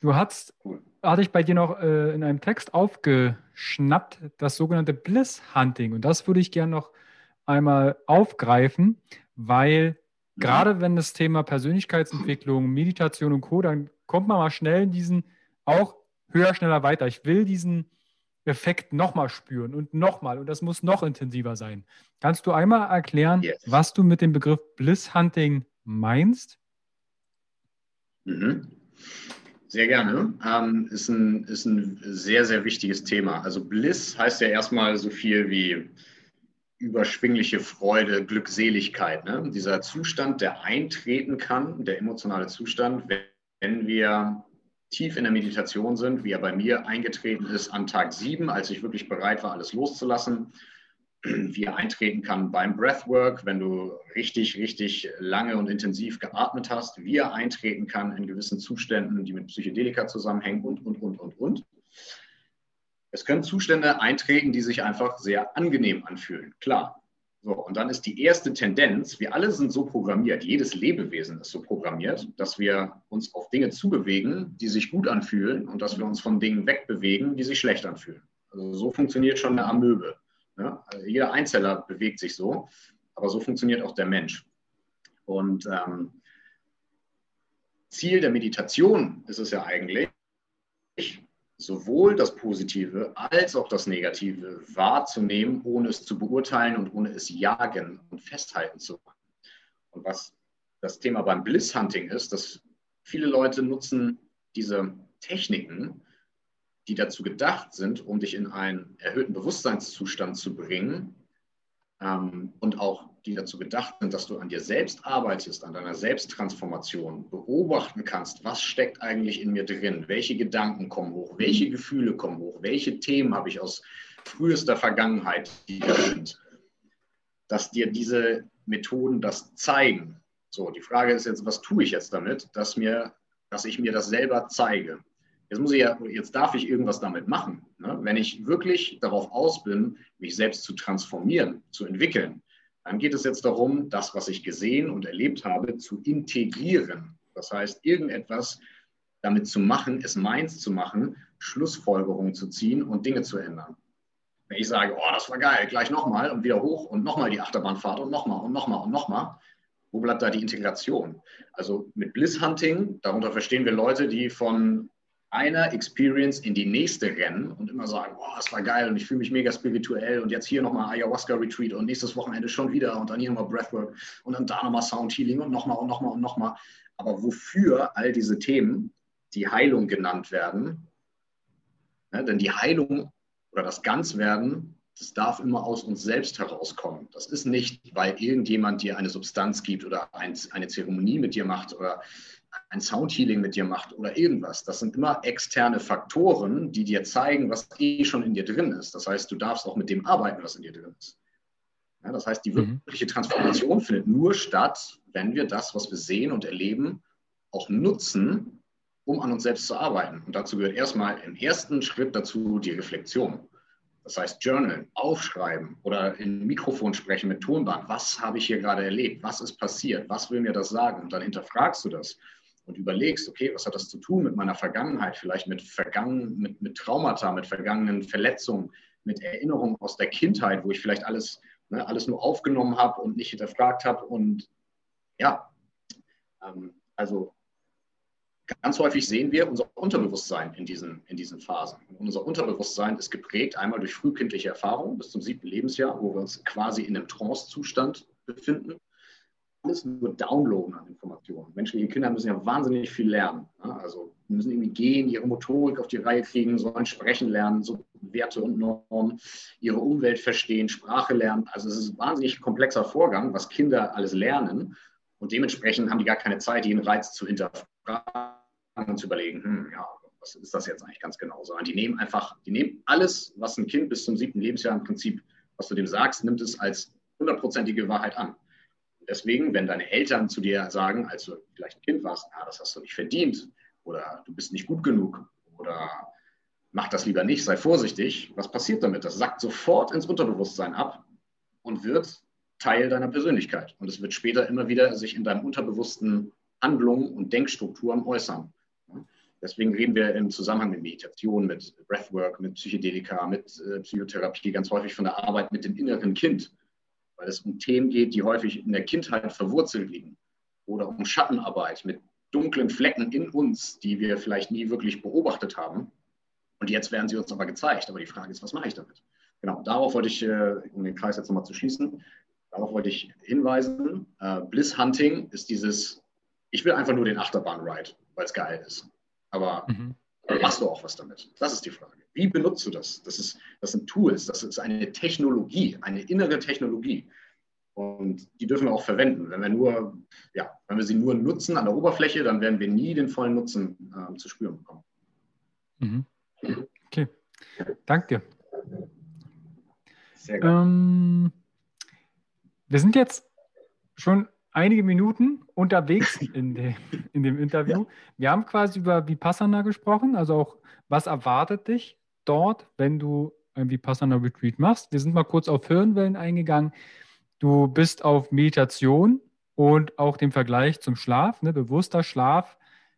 Du hast, hatte ich bei dir noch äh, in einem Text aufgeschnappt, das sogenannte Bliss Hunting. Und das würde ich gerne noch einmal aufgreifen, weil mhm. gerade wenn das Thema Persönlichkeitsentwicklung, Meditation und Co., dann kommt man mal schnell in diesen auch höher, schneller, weiter. Ich will diesen Effekt nochmal spüren und nochmal und das muss noch intensiver sein. Kannst du einmal erklären, yes. was du mit dem Begriff Bliss Hunting meinst? Mhm. Sehr gerne. Ähm, ist, ein, ist ein sehr, sehr wichtiges Thema. Also Bliss heißt ja erstmal so viel wie überschwingliche Freude, Glückseligkeit. Ne? Dieser Zustand, der eintreten kann, der emotionale Zustand, wenn wir tief in der Meditation sind, wie er bei mir eingetreten ist an Tag sieben, als ich wirklich bereit war, alles loszulassen wie er eintreten kann beim Breathwork, wenn du richtig, richtig lange und intensiv geatmet hast, wie er eintreten kann in gewissen Zuständen, die mit Psychedelika zusammenhängen und, und, und, und, und. Es können Zustände eintreten, die sich einfach sehr angenehm anfühlen, klar. So, und dann ist die erste Tendenz, wir alle sind so programmiert, jedes Lebewesen ist so programmiert, dass wir uns auf Dinge zubewegen, die sich gut anfühlen und dass wir uns von Dingen wegbewegen, die sich schlecht anfühlen. Also so funktioniert schon eine Amöbe. Ja? Also jeder Einzeller bewegt sich so, aber so funktioniert auch der Mensch. Und ähm, Ziel der Meditation ist es ja eigentlich, sowohl das Positive als auch das Negative wahrzunehmen, ohne es zu beurteilen und ohne es jagen und festhalten zu machen. Und was das Thema beim Bliss-Hunting ist, dass viele Leute nutzen diese Techniken, die dazu gedacht sind, um dich in einen erhöhten Bewusstseinszustand zu bringen ähm, und auch die dazu gedacht sind, dass du an dir selbst arbeitest, an deiner Selbsttransformation, beobachten kannst, was steckt eigentlich in mir drin, welche Gedanken kommen hoch, welche Gefühle kommen hoch, welche Themen habe ich aus frühester Vergangenheit, die da sind, dass dir diese Methoden das zeigen. So, die Frage ist jetzt, was tue ich jetzt damit, dass, mir, dass ich mir das selber zeige? Jetzt muss ich ja, jetzt darf ich irgendwas damit machen. Ne? Wenn ich wirklich darauf aus bin, mich selbst zu transformieren, zu entwickeln, dann geht es jetzt darum, das, was ich gesehen und erlebt habe, zu integrieren. Das heißt, irgendetwas damit zu machen, es meins zu machen, Schlussfolgerungen zu ziehen und Dinge zu ändern. Wenn ich sage, oh, das war geil, gleich nochmal und wieder hoch und nochmal die Achterbahnfahrt und nochmal und nochmal und nochmal, wo bleibt da die Integration? Also mit Bliss Hunting, darunter verstehen wir Leute, die von einer Experience in die nächste rennen und immer sagen, oh, das war geil und ich fühle mich mega spirituell und jetzt hier nochmal Ayahuasca-Retreat und nächstes Wochenende schon wieder und dann hier nochmal Breathwork und dann da nochmal Sound Healing und nochmal und nochmal und nochmal. Aber wofür all diese Themen, die Heilung genannt werden, ne, denn die Heilung oder das Ganzwerden, das darf immer aus uns selbst herauskommen. Das ist nicht, weil irgendjemand dir eine Substanz gibt oder ein, eine Zeremonie mit dir macht oder ein Soundhealing mit dir macht oder irgendwas. Das sind immer externe Faktoren, die dir zeigen, was eh schon in dir drin ist. Das heißt, du darfst auch mit dem arbeiten, was in dir drin ist. Ja, das heißt, die mhm. wirkliche Transformation findet nur statt, wenn wir das, was wir sehen und erleben, auch nutzen, um an uns selbst zu arbeiten. Und dazu gehört erstmal im ersten Schritt dazu die Reflexion. Das heißt, Journal, aufschreiben oder in Mikrofon sprechen mit Tonband. Was habe ich hier gerade erlebt? Was ist passiert? Was will mir das sagen? Und dann hinterfragst du das und überlegst, okay, was hat das zu tun mit meiner Vergangenheit, vielleicht mit, Vergangen, mit, mit Traumata, mit vergangenen Verletzungen, mit Erinnerungen aus der Kindheit, wo ich vielleicht alles, ne, alles nur aufgenommen habe und nicht hinterfragt habe. Und ja, ähm, also ganz häufig sehen wir unser Unterbewusstsein in diesen, in diesen Phasen. Und unser Unterbewusstsein ist geprägt einmal durch frühkindliche Erfahrungen bis zum siebten Lebensjahr, wo wir uns quasi in einem Trance-Zustand befinden. Alles nur downloaden an Informationen. Menschliche Kinder müssen ja wahnsinnig viel lernen. Also müssen irgendwie gehen, ihre Motorik auf die Reihe kriegen, sollen sprechen lernen, so Werte und Normen, ihre Umwelt verstehen, Sprache lernen. Also es ist ein wahnsinnig komplexer Vorgang, was Kinder alles lernen. Und dementsprechend haben die gar keine Zeit, jeden Reiz zu hinterfragen und zu überlegen, hm, ja, was ist das jetzt eigentlich ganz genau? Sondern die nehmen einfach, die nehmen alles, was ein Kind bis zum siebten Lebensjahr im Prinzip, was du dem sagst, nimmt es als hundertprozentige Wahrheit an. Deswegen, wenn deine Eltern zu dir sagen, als du vielleicht ein Kind warst, ah, das hast du nicht verdient oder du bist nicht gut genug oder mach das lieber nicht, sei vorsichtig, was passiert damit? Das sackt sofort ins Unterbewusstsein ab und wird Teil deiner Persönlichkeit. Und es wird später immer wieder sich in deinem unterbewussten Handlungen und Denkstrukturen äußern. Deswegen reden wir im Zusammenhang mit Meditation, mit Breathwork, mit Psychedelika, mit äh, Psychotherapie ganz häufig von der Arbeit mit dem inneren Kind, weil es um Themen geht, die häufig in der Kindheit verwurzelt liegen. Oder um Schattenarbeit mit dunklen Flecken in uns, die wir vielleicht nie wirklich beobachtet haben. Und jetzt werden sie uns aber gezeigt. Aber die Frage ist, was mache ich damit? Genau, darauf wollte ich, äh, um den Kreis jetzt nochmal zu schließen, Darauf wollte ich hinweisen. Äh, Bliss Hunting ist dieses, ich will einfach nur den Achterbahn-Ride, weil es geil ist. Aber mhm. Machst du auch was damit? Das ist die Frage. Wie benutzt du das? Das, ist, das sind Tools, das ist eine Technologie, eine innere Technologie. Und die dürfen wir auch verwenden. Wenn wir nur, ja, wenn wir sie nur nutzen an der Oberfläche, dann werden wir nie den vollen Nutzen äh, zu spüren bekommen. Mhm. Okay. Danke. Sehr gut. Ähm, wir sind jetzt schon einige Minuten unterwegs in, de, in dem Interview. Wir haben quasi über Vipassana gesprochen, also auch, was erwartet dich dort, wenn du ein Vipassana Retreat machst. Wir sind mal kurz auf Hirnwellen eingegangen. Du bist auf Meditation und auch den Vergleich zum Schlaf. Ne? Bewusster Schlaf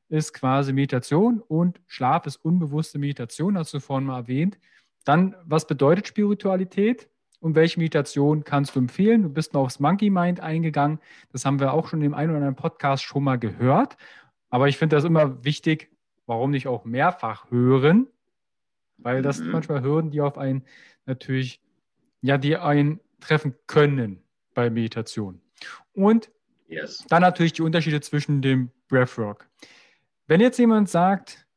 ist quasi Meditation und Schlaf ist unbewusste Meditation, hast du vorhin mal erwähnt. Dann, was bedeutet Spiritualität? Und welche Meditation kannst du empfehlen? Du bist noch aufs Monkey Mind eingegangen. Das haben wir auch schon dem einen oder anderen Podcast schon mal gehört. Aber ich finde das immer wichtig, warum nicht auch mehrfach hören? Weil das mhm. manchmal Hürden, die auf einen natürlich, ja, die einen treffen können bei Meditation. Und yes. dann natürlich die Unterschiede zwischen dem Breathwork. Wenn jetzt jemand sagt,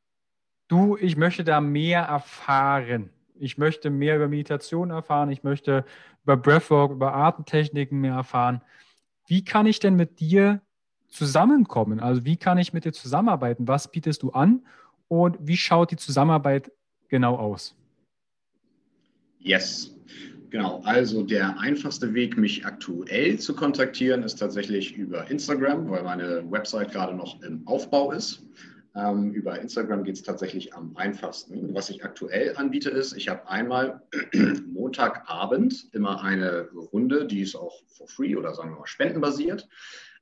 du, ich möchte da mehr erfahren, ich möchte mehr über Meditation erfahren, ich möchte über Breathwork, über Atemtechniken mehr erfahren. Wie kann ich denn mit dir zusammenkommen? Also wie kann ich mit dir zusammenarbeiten? Was bietest du an und wie schaut die Zusammenarbeit genau aus? Yes, genau. Also der einfachste Weg, mich aktuell zu kontaktieren, ist tatsächlich über Instagram, weil meine Website gerade noch im Aufbau ist. Ähm, über Instagram geht es tatsächlich am einfachsten. Was ich aktuell anbiete, ist, ich habe einmal Montagabend immer eine Runde, die ist auch for free oder sagen wir mal spendenbasiert,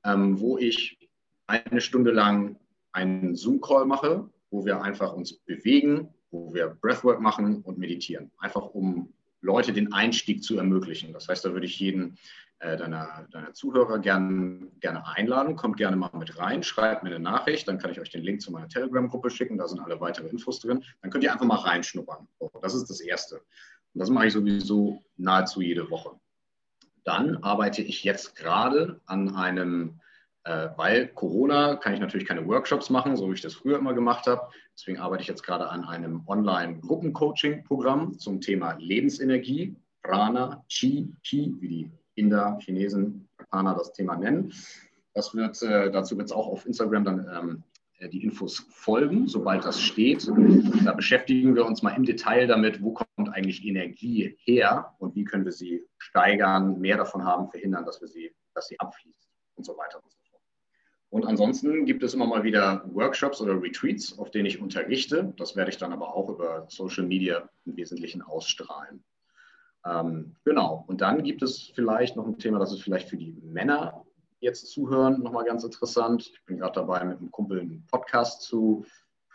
ähm, wo ich eine Stunde lang einen Zoom-Call mache, wo wir einfach uns bewegen, wo wir Breathwork machen und meditieren. Einfach um Leute den Einstieg zu ermöglichen. Das heißt, da würde ich jeden deiner, deiner Zuhörer gern, gerne einladen. Kommt gerne mal mit rein, schreibt mir eine Nachricht, dann kann ich euch den Link zu meiner Telegram-Gruppe schicken, da sind alle weitere Infos drin. Dann könnt ihr einfach mal reinschnuppern. Das ist das Erste. Und das mache ich sowieso nahezu jede Woche. Dann arbeite ich jetzt gerade an einem, äh, weil Corona kann ich natürlich keine Workshops machen, so wie ich das früher immer gemacht habe. Deswegen arbeite ich jetzt gerade an einem Online-Gruppencoaching-Programm zum Thema Lebensenergie, Prana, Chi, Chi, wie die Inder, Chinesen, Japaner das Thema nennen. Das wird, äh, dazu wird es auch auf Instagram dann ähm, äh, die Infos folgen, sobald das steht. Da beschäftigen wir uns mal im Detail damit, wo kommt eigentlich Energie her und wie können wir sie steigern, mehr davon haben, verhindern, dass, wir sie, dass sie abfließt und so weiter und so fort. Und ansonsten gibt es immer mal wieder Workshops oder Retreats, auf denen ich unterrichte. Das werde ich dann aber auch über Social Media im Wesentlichen ausstrahlen. Ähm, genau. Und dann gibt es vielleicht noch ein Thema, das ist vielleicht für die Männer jetzt zuhören, nochmal ganz interessant. Ich bin gerade dabei, mit einem Kumpel einen Podcast zu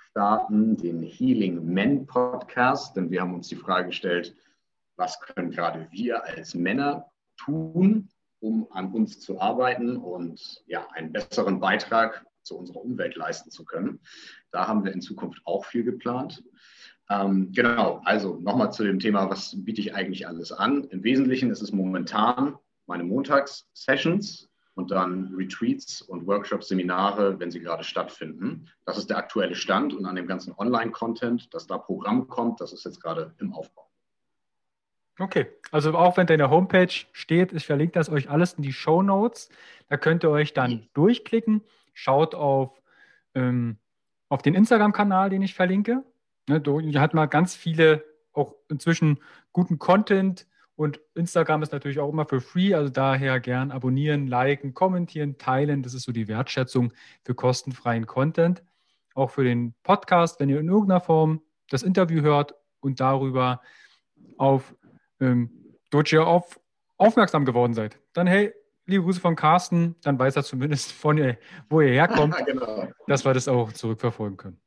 starten, den Healing Men Podcast, denn wir haben uns die Frage gestellt, was können gerade wir als Männer tun, um an uns zu arbeiten und ja, einen besseren Beitrag zu unserer Umwelt leisten zu können. Da haben wir in Zukunft auch viel geplant. Ähm, genau, also nochmal zu dem Thema, was biete ich eigentlich alles an? Im Wesentlichen ist es momentan meine Montags-Sessions und dann Retreats und Workshops, Seminare, wenn sie gerade stattfinden. Das ist der aktuelle Stand und an dem ganzen Online-Content, dass da Programm kommt, das ist jetzt gerade im Aufbau. Okay, also auch wenn deine Homepage steht, ich verlinke das euch alles in die Show Notes. Da könnt ihr euch dann mhm. durchklicken. Schaut auf, ähm, auf den Instagram-Kanal, den ich verlinke. Ne, da hat man ganz viele, auch inzwischen guten Content. Und Instagram ist natürlich auch immer für free, also daher gern abonnieren, liken, kommentieren, teilen. Das ist so die Wertschätzung für kostenfreien Content. Auch für den Podcast, wenn ihr in irgendeiner Form das Interview hört und darüber auf ähm, Doge auf, aufmerksam geworden seid, dann hey, liebe Grüße von Carsten, dann weiß er zumindest von ihr, wo ihr herkommt, genau. dass wir das auch zurückverfolgen können.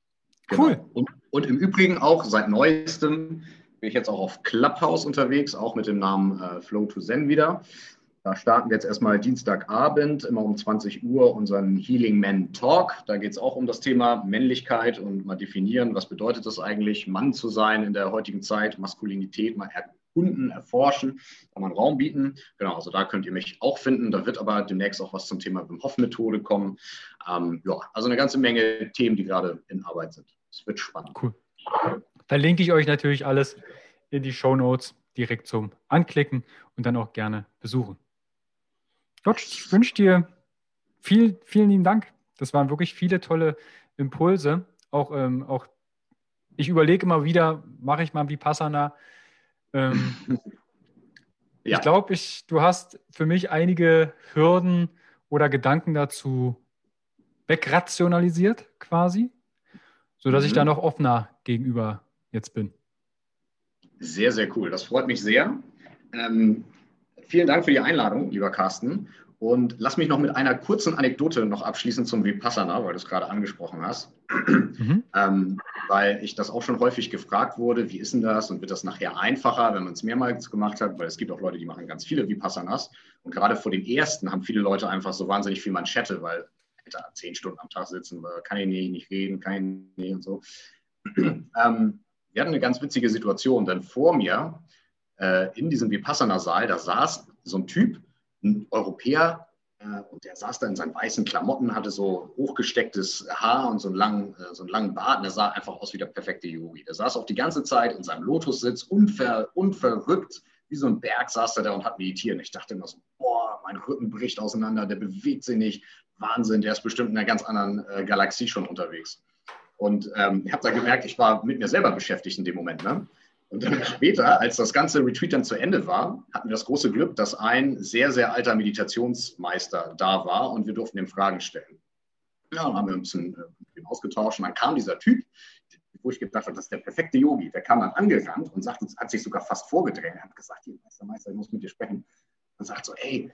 Genau. Cool. Und, und, im Übrigen auch seit neuestem bin ich jetzt auch auf Clubhouse unterwegs, auch mit dem Namen äh, Flow to Zen wieder. Da starten wir jetzt erstmal Dienstagabend, immer um 20 Uhr, unseren Healing Men Talk. Da geht es auch um das Thema Männlichkeit und mal definieren, was bedeutet es eigentlich, Mann zu sein in der heutigen Zeit, Maskulinität mal erkunden, erforschen, kann man Raum bieten. Genau, also da könnt ihr mich auch finden. Da wird aber demnächst auch was zum Thema Wim Hof Methode kommen. Ähm, ja, also eine ganze Menge Themen, die gerade in Arbeit sind. Es wird spannend. Cool. Verlinke ich euch natürlich alles in die Show Notes direkt zum Anklicken und dann auch gerne besuchen. Gott, ich wünsche dir viel, vielen lieben Dank. Das waren wirklich viele tolle Impulse. Auch, ähm, auch ich überlege immer wieder, mache ich mal Vipassana? Ähm, ja. Ich glaube, ich, du hast für mich einige Hürden oder Gedanken dazu wegrationalisiert quasi, sodass mhm. ich da noch offener gegenüber jetzt bin. Sehr, sehr cool. Das freut mich sehr. Ähm, vielen Dank für die Einladung, lieber Carsten. Und lass mich noch mit einer kurzen Anekdote noch abschließen zum Vipassana, weil du es gerade angesprochen hast. Mhm. ähm, weil ich das auch schon häufig gefragt wurde, wie ist denn das und wird das nachher einfacher, wenn man es mehrmals gemacht hat? Weil es gibt auch Leute, die machen ganz viele Vipassanas. Und gerade vor dem ersten haben viele Leute einfach so wahnsinnig viel Manschette, weil hätte zehn Stunden am Tag sitzen, kann ich nicht reden, kann ich nicht und so. ähm, wir hatten eine ganz witzige Situation, denn vor mir äh, in diesem Vipassana-Saal, da saß so ein Typ, ein Europäer, äh, und der saß da in seinen weißen Klamotten, hatte so hochgestecktes Haar und so einen langen, äh, so einen langen Bart. Und der sah einfach aus wie der perfekte Yogi. Der saß auch die ganze Zeit in seinem Lotussitz, unver, unverrückt, wie so ein Berg saß er da und hat meditiert. Ich dachte immer so, boah, mein Rücken bricht auseinander, der bewegt sich nicht. Wahnsinn, der ist bestimmt in einer ganz anderen äh, Galaxie schon unterwegs. Und ähm, ich habe da gemerkt, ich war mit mir selber beschäftigt in dem Moment. Ne? Und dann später, als das ganze Retreat dann zu Ende war, hatten wir das große Glück, dass ein sehr, sehr alter Meditationsmeister da war und wir durften ihm Fragen stellen. Ja, dann haben wir ein bisschen äh, ausgetauscht und dann kam dieser Typ, wo ich gedacht habe, das ist der perfekte Yogi. Der kam dann angerannt und sagt, hat sich sogar fast vorgedrängt. Er hat gesagt, hier, Meister, Meister, ich muss mit dir sprechen. Und sagt so, ey,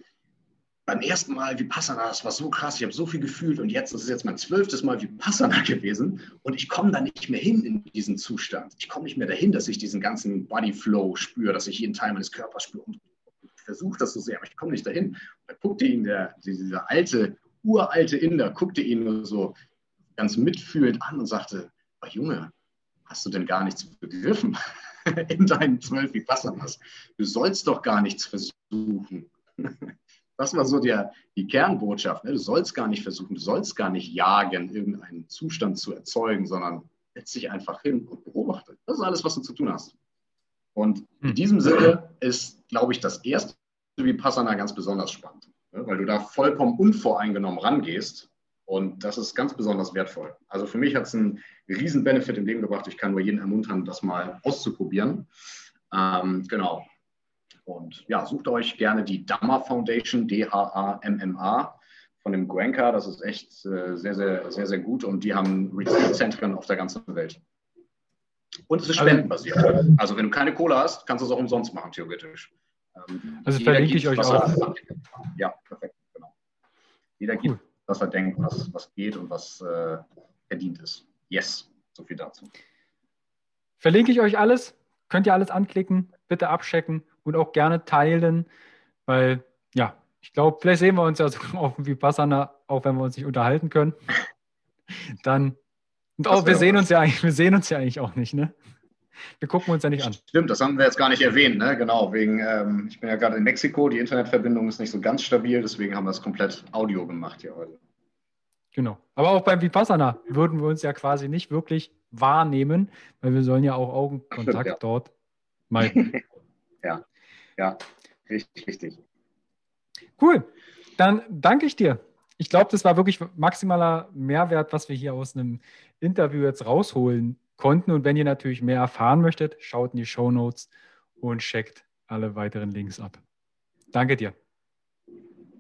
beim ersten Mal Vipassana, das war so krass, ich habe so viel gefühlt und jetzt, das ist jetzt mein zwölftes Mal Vipassana gewesen und ich komme da nicht mehr hin in diesen Zustand. Ich komme nicht mehr dahin, dass ich diesen ganzen Bodyflow spüre, dass ich jeden Teil meines Körpers spüre und ich versuche das so sehr, aber ich komme nicht dahin. Und da guckte ihn der, dieser alte, uralte Inder, guckte ihn nur so ganz mitfühlend an und sagte, oh Junge, hast du denn gar nichts begriffen in deinen zwölf Vipassanas? Du sollst doch gar nichts versuchen. Das war so der, die Kernbotschaft. Ne? Du sollst gar nicht versuchen, du sollst gar nicht jagen, irgendeinen Zustand zu erzeugen, sondern setz dich einfach hin und beobachte. Das ist alles, was du zu tun hast. Und in hm. diesem Sinne ist, glaube ich, das erste Vipassana ganz besonders spannend, ne? weil du da vollkommen unvoreingenommen rangehst. Und das ist ganz besonders wertvoll. Also für mich hat es einen riesen Benefit im Leben gebracht. Ich kann nur jeden ermuntern, das mal auszuprobieren. Ähm, genau. Und ja, sucht euch gerne die Dhamma Foundation, D-H-A-M-M-A, von dem Gwenka. Das ist echt äh, sehr, sehr, sehr, sehr gut. Und die haben Retreat-Zentren auf der ganzen Welt. Und es ist also- spendenbasiert. Also wenn du keine Kohle hast, kannst du es auch umsonst machen, theoretisch. Ähm, also verlinke ich euch auch. ja, perfekt, genau. Jeder gibt, was er denkt, was, was geht und was äh, verdient ist. Yes, so viel dazu. Verlinke ich euch alles. Könnt ihr alles anklicken. bitte abchecken und auch gerne teilen, weil ja, ich glaube, vielleicht sehen wir uns ja sogar auf dem Vipassana, auch wenn wir uns nicht unterhalten können. Dann, und auch, wir sehen uns ja eigentlich, wir sehen uns ja eigentlich auch nicht, ne? Wir gucken uns ja nicht an. Stimmt, das haben wir jetzt gar nicht erwähnt, ne? Genau, wegen, ähm, ich bin ja gerade in Mexiko, die Internetverbindung ist nicht so ganz stabil, deswegen haben wir es komplett Audio gemacht hier heute. Genau. Aber auch beim Vipassana würden wir uns ja quasi nicht wirklich wahrnehmen, weil wir sollen ja auch Augenkontakt ja. dort meiden. ja, ja, richtig, richtig. Cool. Dann danke ich dir. Ich glaube, das war wirklich maximaler Mehrwert, was wir hier aus einem Interview jetzt rausholen konnten. Und wenn ihr natürlich mehr erfahren möchtet, schaut in die Show Notes und checkt alle weiteren Links ab. Danke dir.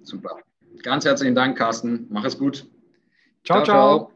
Super. Ganz herzlichen Dank, Carsten. Mach es gut. ciao. ciao. ciao.